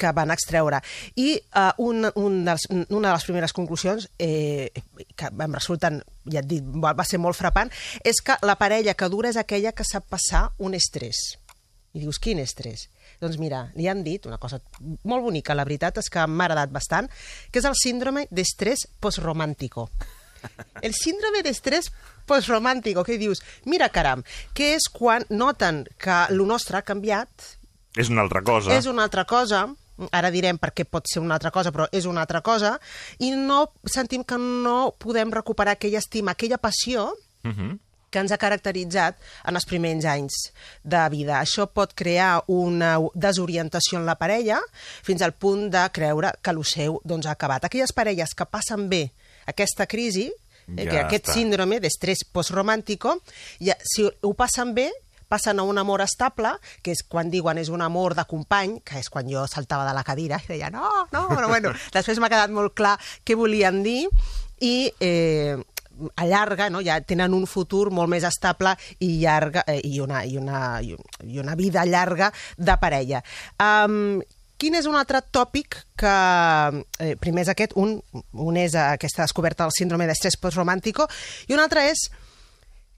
que van extreure. I uh, un, un dels, una de les primeres conclusions, eh, que em resulten, ja et dic, va, va ser molt frapant, és que la parella que dura és aquella que sap passar un estrès. I dius, quin estrès? Doncs mira, li han dit una cosa molt bonica, la veritat és que m'ha agradat bastant, que és el síndrome d'estrès postromàntico. El síndrome d'estrès postromàntico, que dius, mira caram, que és quan noten que el nostre ha canviat, És una altra cosa. és una altra cosa, ara direm per què pot ser una altra cosa, però és una altra cosa, i no sentim que no podem recuperar aquella estima, aquella passió Uh -huh. que ens ha caracteritzat en els primers anys de vida. Això pot crear una desorientació en la parella fins al punt de creure que el seu doncs, ha acabat. Aquelles parelles que passen bé aquesta crisi, eh, Ja que aquest està. síndrome d'estrès postromàntico, ja, si ho passen bé, passen a un amor estable, que és quan diuen és un amor de company, que és quan jo saltava de la cadira i deia no, no, però bueno, *laughs* després m'ha quedat molt clar què volien dir i eh, allarga, no? ja tenen un futur molt més estable i llarga eh, i, una, i, una, i un- i una vida llarga de parella. Um, Quin és un altre tòpic que... Eh, primer és aquest, un, un és aquesta descoberta del síndrome d'estrès postromàntico i un altre és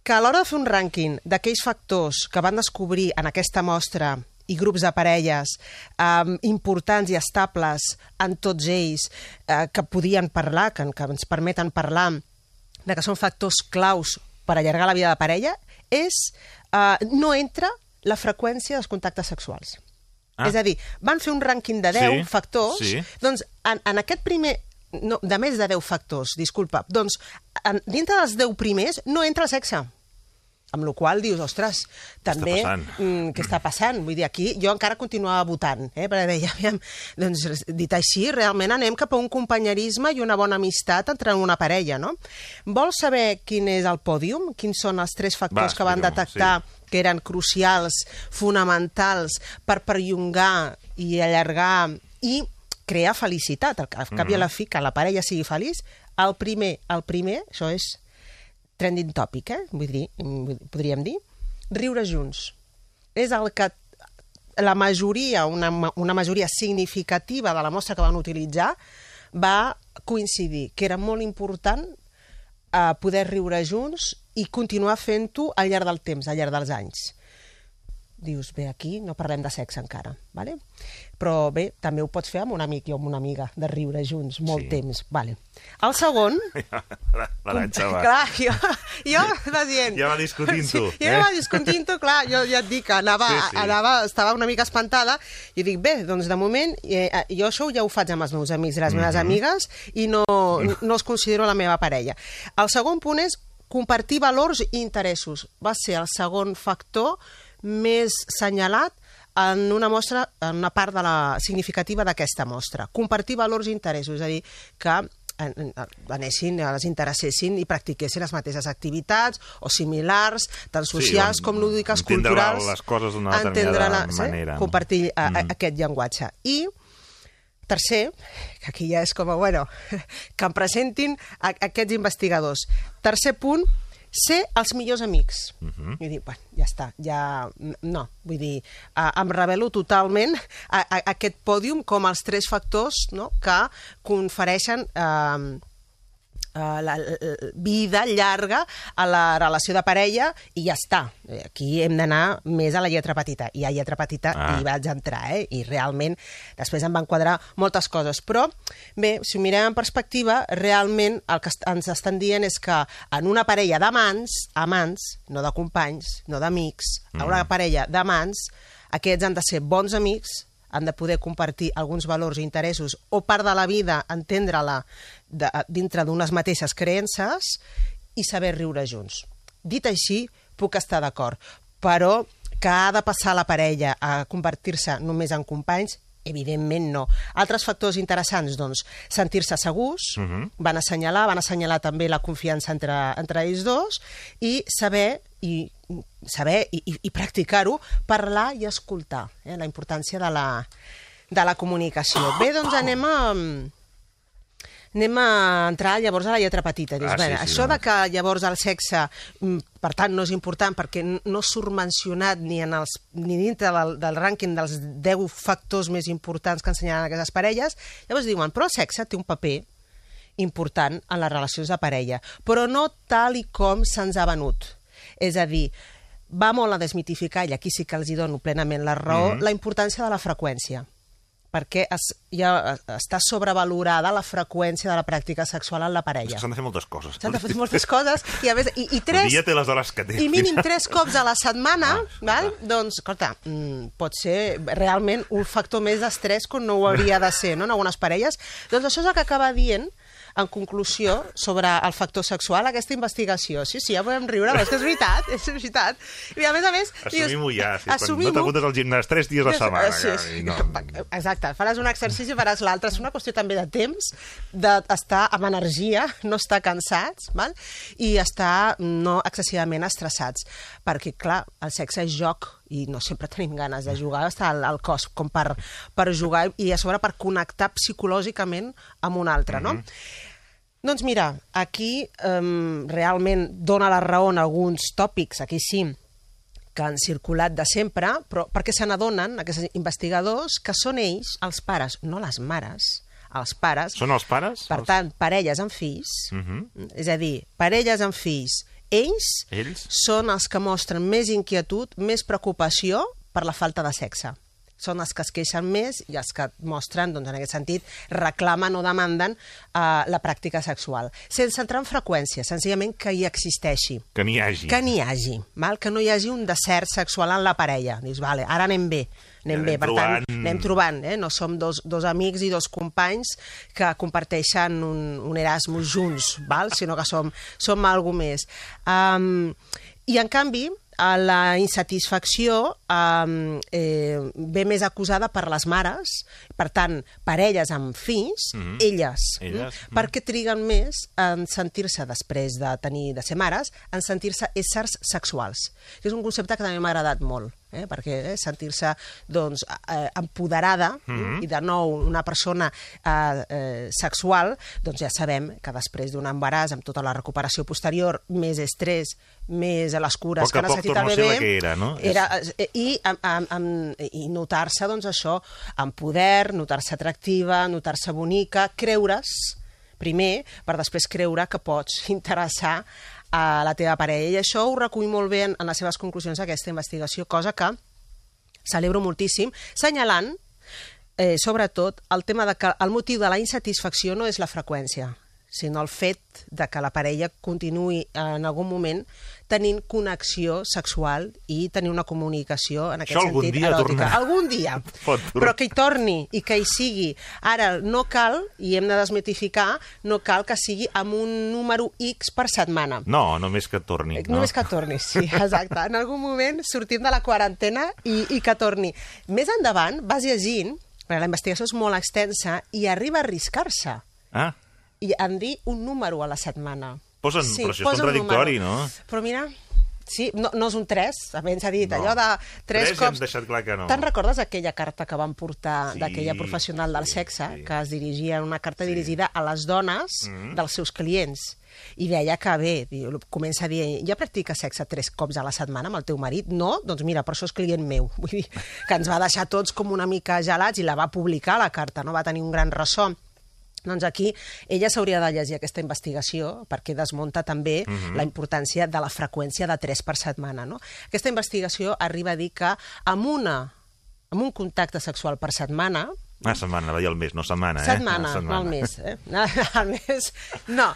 que a l'hora de fer un rànquing d'aquells factors que van descobrir en aquesta mostra i grups de parelles um, importants i estables en tots ells eh, que podien parlar, que, que ens permeten parlar de que són factors claus per allargar la vida de parella, és eh, no entra la freqüència dels contactes sexuals. Ah. És a dir, van fer un rànquing de 10 Sí, factors, sí. doncs en, en aquest primer no, de més de 10 factors, disculpa, doncs en, dintre dels 10 primers no entra el sexe. Amb la qual dius, ostres, també... passant? Mm, què està passant? Vull dir, aquí jo encara continuava votant, eh? perquè deia, aviam, doncs, dit així, realment anem cap a un companyerisme i una bona amistat entre una parella, no? Vols saber quin és el pòdium? Quins són els tres factors Va, que van detectar que eren crucials, fonamentals per perllongar i allargar i crear felicitat, al cap mm -hmm. i a la fi, que la parella sigui feliç, el primer, el primer, això és trending topic, eh? Vull dir, podríem dir, riure junts. És el que la majoria, una, una majoria significativa de la mostra que van utilitzar va coincidir que era molt important eh, poder riure junts i continuar fent-ho al llarg del temps, al llarg dels anys. Dius, bé, aquí no parlem de sexe encara, ¿vale? però bé, també ho pots fer amb un amic i amb una amiga, de riure junts molt Sí. temps. Vale. El segon, *laughs* L'Aranxa va. *laughs* Clar, jo, jo *laughs* va dient... Ja va discutint-ho, Sí, jo eh? eh? va discutint-ho, clar, jo ja et dic anava, Sí, sí, sí. sí. anava, estava una mica espantada i dic, bé, doncs de moment eh, eh, jo això ja ho faig amb els meus amics i les meves Mhm. amigues i no, no els considero la meva parella. El segon punt és compartir valors i interessos. Va ser el segon factor més senyalat en una mostra, en una part de la significativa d'aquesta mostra. Compartir valors i interessos, és a dir, que anessin, els interessessin i practiquessin les mateixes activitats o similars, tant socials Sí, com lúdiques, entendre culturals. les coses d'una determinada sí? manera. Compartir mm. Mhm. aquest llenguatge. I tercer, que aquí ja és com a, bueno, *laughs* que em presentin a, aquests investigadors. Tercer punt, ser els millors amics. Uh -huh. I dic, bueno, ja està, ja... No, vull dir, eh, em revelo totalment a, a, a aquest pòdium com els tres factors no, que confereixen... Eh, eh, la, la, vida llarga a la relació de parella i ja està. Eh, Aquí hem d'anar més a la lletra petita. I a lletra petita Ah. hi vaig entrar, eh? I realment després em van quadrar moltes coses. Però, bé, si ho mirem en perspectiva, realment el que ens estan dient és que en una parella d'amants, amants, no de companys, no d'amics, en una parella d'amants, aquests han de ser bons amics, han de poder compartir alguns valors i interessos o part de la vida, entendre-la de, dintre d'unes mateixes creences i saber riure junts. Dit així, puc estar d'acord, però que ha de passar la parella a convertir-se només en companys, evidentment no. Altres factors interessants, doncs, sentir-se segurs, uh -huh. van assenyalar, van assenyalar també la confiança entre, entre ells dos, i saber i saber i, i, i practicar-ho, parlar i escoltar, eh? la importància de la, de la comunicació. Bé, doncs anem a, anem a entrar llavors a la lletra petita. Dius, Ah, sí, bé, sí, això no. de que llavors el sexe, mm, per tant, no és important perquè no surt mencionat ni, en els, ni dintre del, del rànquing dels 10 factors més importants que ensenyaran aquestes parelles, llavors diuen, però el sexe té un paper important en les relacions de parella, però no tal i com se'ns ha venut. És a dir, va molt a desmitificar, i aquí sí que els hi dono plenament la raó, Mhm. la importància de la freqüència perquè es, ja està sobrevalorada la freqüència de la pràctica sexual en la parella. s'han de fer moltes coses. S'han de fer moltes coses i, a més, i, i tres, dia té les hores que té. i mínim tres cops a la setmana, Ah, val? doncs, escolta, mm, pot ser realment un factor més d'estrès que no ho hauria de ser no? en algunes parelles. Doncs això és el que acaba dient en conclusió sobre el factor sexual aquesta investigació. Sí, sí, ja podem riure, però és que és veritat, és veritat. I a més a més... Assumim-ho ja. Si quan no t'apuntes al gimnàs tres dies a la setmana. Sí, sí. no. Exacte, faràs un exercici i faràs l'altre. És una qüestió també de temps, d'estar amb energia, no estar cansats, val? i estar no excessivament estressats. Perquè, clar, el sexe és joc i no sempre tenim ganes de jugar, està al, al cos com per, per jugar i a sobre per connectar psicològicament amb un altre, no? Doncs mira, aquí um, realment dona la raó en alguns tòpics, aquí sí, que han circulat de sempre, però perquè se n'adonen, aquests investigadors, que són ells, els pares, no les mares, els pares... Són els pares? Per Els- tant, parelles amb fills, Uh -huh. és a dir, parelles amb fills, ells, Ells? són els que mostren més inquietud, més preocupació per la falta de sexe. Són els que es queixen més i els que mostren, doncs, en aquest sentit, reclamen o demanden uh, la pràctica sexual. Sense entrar en freqüència, senzillament que hi existeixi. Que n'hi hagi. Que n'hi hagi, val? que no hi hagi un desert sexual en la parella. Dius, vale, ara anem bé, anem, Anem bé. Per trobant. tant, anem trobant, eh? no som dos, dos amics i dos companys que comparteixen un, un Erasmus junts, val? sinó que som, som algú més. Um, I, en canvi, a la insatisfacció um, eh, ve més acusada per les mares, per tant, parelles amb fills, Mhm. elles, Elles, mm? perquè triguen més en sentir-se, després de tenir de ser mares, en sentir-se éssers sexuals. Que és un concepte que també m'ha agradat molt, eh? perquè eh, sentir-se doncs, eh, empoderada Mhm. i de nou una persona eh, eh, sexual, doncs ja sabem que després d'un embaràs amb tota la recuperació posterior, més estrès, més a les cures Poc que poc necessita el bebè, que era, no? era, eh, i, amb, amb, amb, i notar-se doncs, això amb poder, notar-se atractiva, notar-se bonica, creure's primer, per després creure que pots *laughs* interessar a la teva parella. I això ho recull molt bé en, en les seves conclusions aquesta investigació, cosa que celebro moltíssim, senyalant eh, sobretot el tema de que el motiu de la insatisfacció no és la freqüència, sinó el fet de que la parella continuï en algun moment tenint connexió sexual i tenir una comunicació en aquest Això algun sentit dia eròtica. tornarà. Algun dia. *laughs* Tornar. Però que hi torni i que hi sigui. Ara, no cal, i hem de desmitificar, no cal que sigui amb un número X per setmana. No, només que torni. Eh, No? Només que torni, sí, *laughs* exacte. En algun moment sortim de la quarantena i, i que torni. Més endavant vas llegint, perquè la investigació és molt extensa, i arriba a arriscar-se Ah, i en dir un número a la setmana. Posen- però això és contradictori, no? Però mira, sí, no, no és un 3, a menys ha dit, No. allò de 3 Tres ja hem cops... deixat clar que no. Te'n recordes aquella carta que van portar Sí, d'aquella professional del sexe, que es dirigia, una carta dirigida a les dones Mm. dels seus clients? I deia que bé, diu, comença a dir, ja practiques sexe tres cops a la setmana amb el teu marit? No? Doncs mira, per això és client meu. *laughs* Vull dir, que ens va deixar tots com una mica gelats i la va publicar, la carta, no? Va tenir un gran ressò. Doncs aquí ella s'hauria de llegir aquesta investigació perquè desmunta també Mhm. la importància de la freqüència de 3 per setmana. No? Aquesta investigació arriba a dir que amb, una, amb un contacte sexual per setmana, Ah, setmana, va dir el mes, no setmana, eh? setmana, Ah, no al mes, eh? *laughs* al mes, no,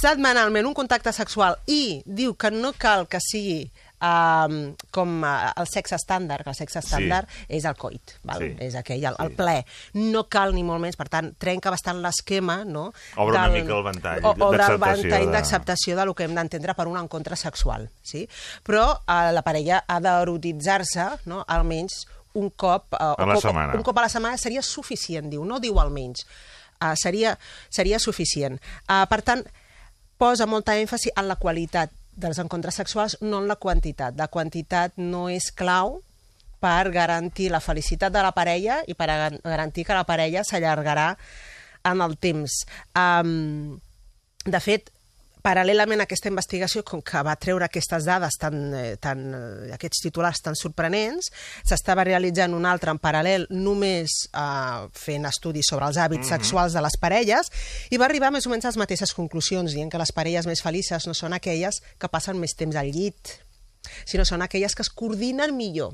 setmanalment un contacte sexual i diu que no cal que sigui um, com el sexe estàndard, que el sexe estàndard sí. és el coit, val? Sí. és aquell, el, el ple. No cal ni molt més, per tant, trenca bastant l'esquema, no? Obre una mica el ventall o, o del d'acceptació ventall de- d'acceptació de... lo que hem d'entendre per un encontre sexual, sí? Però uh, la parella ha d'erotitzar-se, no?, almenys un cop... Uh, A la setmana. Un cop a la setmana seria suficient, diu, no diu almenys. Uh, seria, seria suficient. Uh, per tant, posa molta èmfasi en la qualitat dels encontres sexuals, no en la quantitat. La quantitat no és clau per garantir la felicitat de la parella i per garantir que la parella s'allargarà en el temps. Um, de fet, paral·lelament a aquesta investigació, com que va treure aquestes dades, tan, eh, tan, eh, aquests titulars tan sorprenents, s'estava realitzant un altre en paral·lel només eh, fent estudis sobre els hàbits Mhm. sexuals de les parelles i va arribar més o menys a les mateixes conclusions, dient que les parelles més felices no són aquelles que passen més temps al llit, sinó són aquelles que es coordinen millor.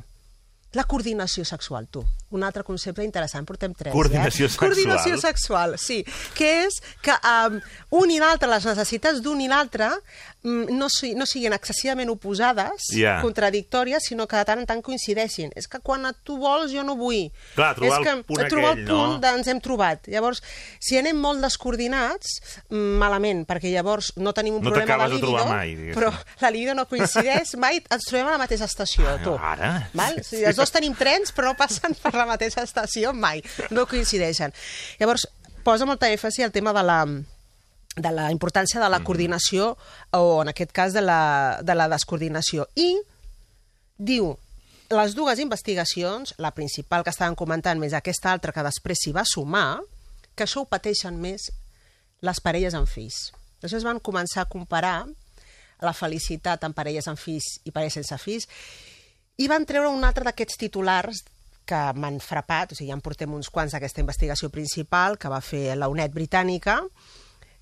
La coordinació sexual, tu. Un altre concepte interessant, portem tres. Coordinació ja. sexual. Coordinació sexual, sí. Que és que um, un i l'altre, les necessitats d'un i l'altre, mm, no, no siguin excessivament oposades, Ja. contradictòries, sinó que de tant en tant coincideixin. És que quan tu vols, jo no vull. Clar, trobar és el que punt trobar aquell, el punt no? ens hem trobat. Llavors, si anem molt descoordinats, mm, malament, perquè llavors no tenim un No problema de de libido, mai, però la libido no coincideix, mai ens trobem a la mateixa estació, tu. Ara? Val? Els dos tenim trens, però no passen per la mateixa estació mai. No coincideixen. Llavors, posa molta èmfasi al tema de la de la importància de la coordinació o, en aquest cas, de la, de la descoordinació. I diu, les dues investigacions, la principal que estaven comentant, més aquesta altra que després s'hi va sumar, que això ho pateixen més les parelles amb fills. Després van començar a comparar la felicitat en parelles amb fills i parelles sense fills i van treure un altre d'aquests titulars que m'han frapat, o sigui, ja en portem uns quants d'aquesta investigació principal que va fer la UNED britànica,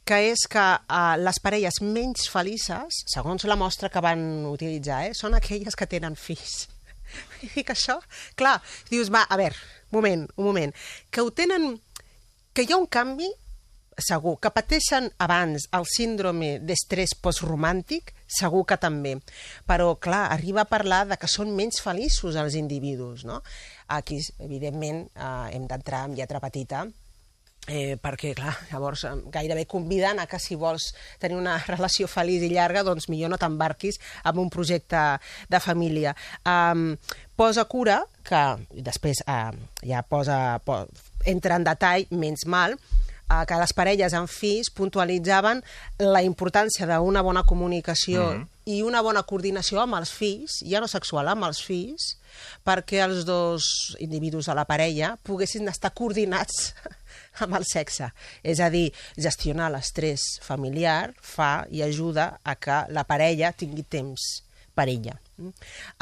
que és que uh, les parelles menys felices, segons la mostra que van utilitzar, eh, són aquelles que tenen fills. *laughs* I dic això, clar, dius, va, a veure, moment, un moment, que ho tenen, que hi ha un canvi segur. Que pateixen abans el síndrome d'estrès postromàntic, segur que també. Però, clar, arriba a parlar de que són menys feliços els individus, no? Aquí, evidentment, eh, hem d'entrar amb lletra petita, eh, perquè, clar, llavors gairebé conviden a que si vols tenir una *laughs* relació feliç i llarga, doncs millor no t'embarquis en un projecte de família. Um, posa cura, que després uh, ja posa, po, entra en detall, menys mal, eh, que les parelles amb fills puntualitzaven la importància d'una bona comunicació mm -hmm. i una bona coordinació amb els fills, ja no sexual, amb els fills, perquè els dos individus de la parella poguessin estar coordinats *laughs* amb el sexe. És a dir, gestionar l'estrès familiar fa i ajuda a que la parella tingui temps per ella.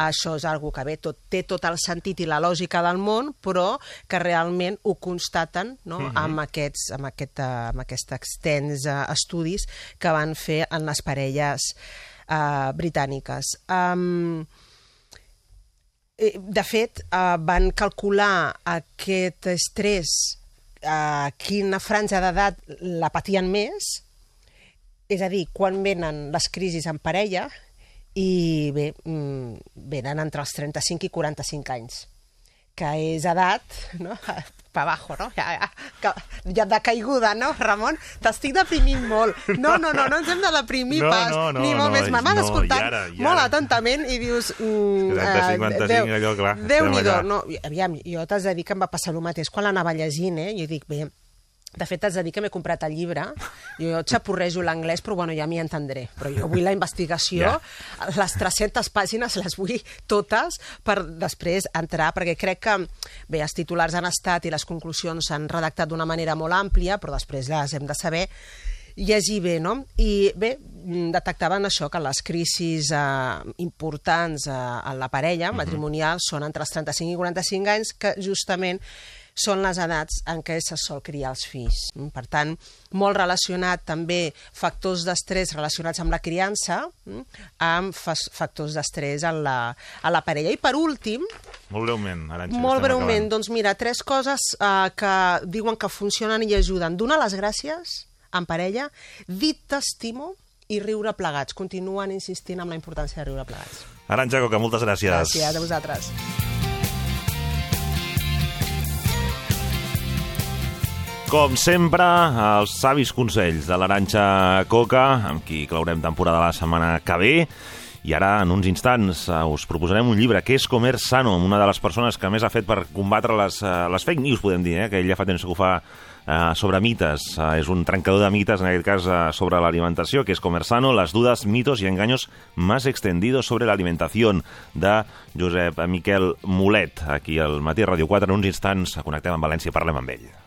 Això és algo que bé, tot, té tot el sentit i la lògica del món, però que realment ho constaten no? uh -huh. amb, aquests, amb, aquest, uh, amb aquests extens uh, estudis que van fer en les parelles uh, britàniques. Um, de fet, uh, van calcular aquest estrès a uh, quina franja d'edat la patien més, és a dir, quan venen les crisis en parella i bé, mm, venen entre els 35 i 45 anys que és edat, no? *laughs* pa abajo, no? Ja, ja, que, ja de caiguda, no, Ramon? T'estic deprimint molt. No, no, no, no ens hem de deprimir *laughs* no, pas, no, no, ni molt no, més. M'han no, escoltat i ara, i molt ara. atentament i dius... Mm, 30, 55, Déu, allò, clar, Déu-n'hi-do. No, aviam, jo t'has de dir que em va passar el mateix quan l'anava llegint, eh? Jo dic, bé, de fet, t'has de dir que m'he comprat el llibre. Jo xapurrejo l'anglès, però bueno, ja m'hi entendré. Però jo vull la investigació, Ja. les 300 pàgines les vull totes per després entrar, perquè crec que, bé, els titulars han estat i les conclusions s'han redactat d'una manera molt àmplia, però després les hem de saber llegir bé, no? I bé, mm, detectaven això, que les crisis eh, importants eh, en la parella matrimonial són entre els 35 i 45 anys, que justament són les edats en què se sol criar els fills. Per tant, molt relacionat també factors d'estrès relacionats amb la criança, mm, amb factors d'estrès en la, a la parella. I per últim, Molt breument, Arantxa. molt breument, acabant. doncs mira, tres coses eh, que diuen que funcionen i ajuden. Donar les gràcies en parella, dir t'estimo i riure plegats. Continuen insistint en la importància de riure plegats. Arantxa Coca, moltes gràcies. Gràcies a vosaltres. Com sempre, els savis consells de l'Aranxa Coca, amb qui claurem temporada la setmana que ve. I ara, en uns instants, eh, us proposarem un llibre, que és Comer Sano, amb una de les persones que més ha fet per combatre les, eh, les fake news, podem dir, eh? que ell ja fa temps que ho fa eh, sobre mites. Eh, és un trencador de mites, en aquest cas, eh, sobre l'alimentació, que és Comer Sano, les dudes, mitos i engaños más extendidos sobre la alimentación, de Josep Miquel Mulet, aquí al Matí Ràdio 4. En uns instants connectem amb València i parlem amb ell.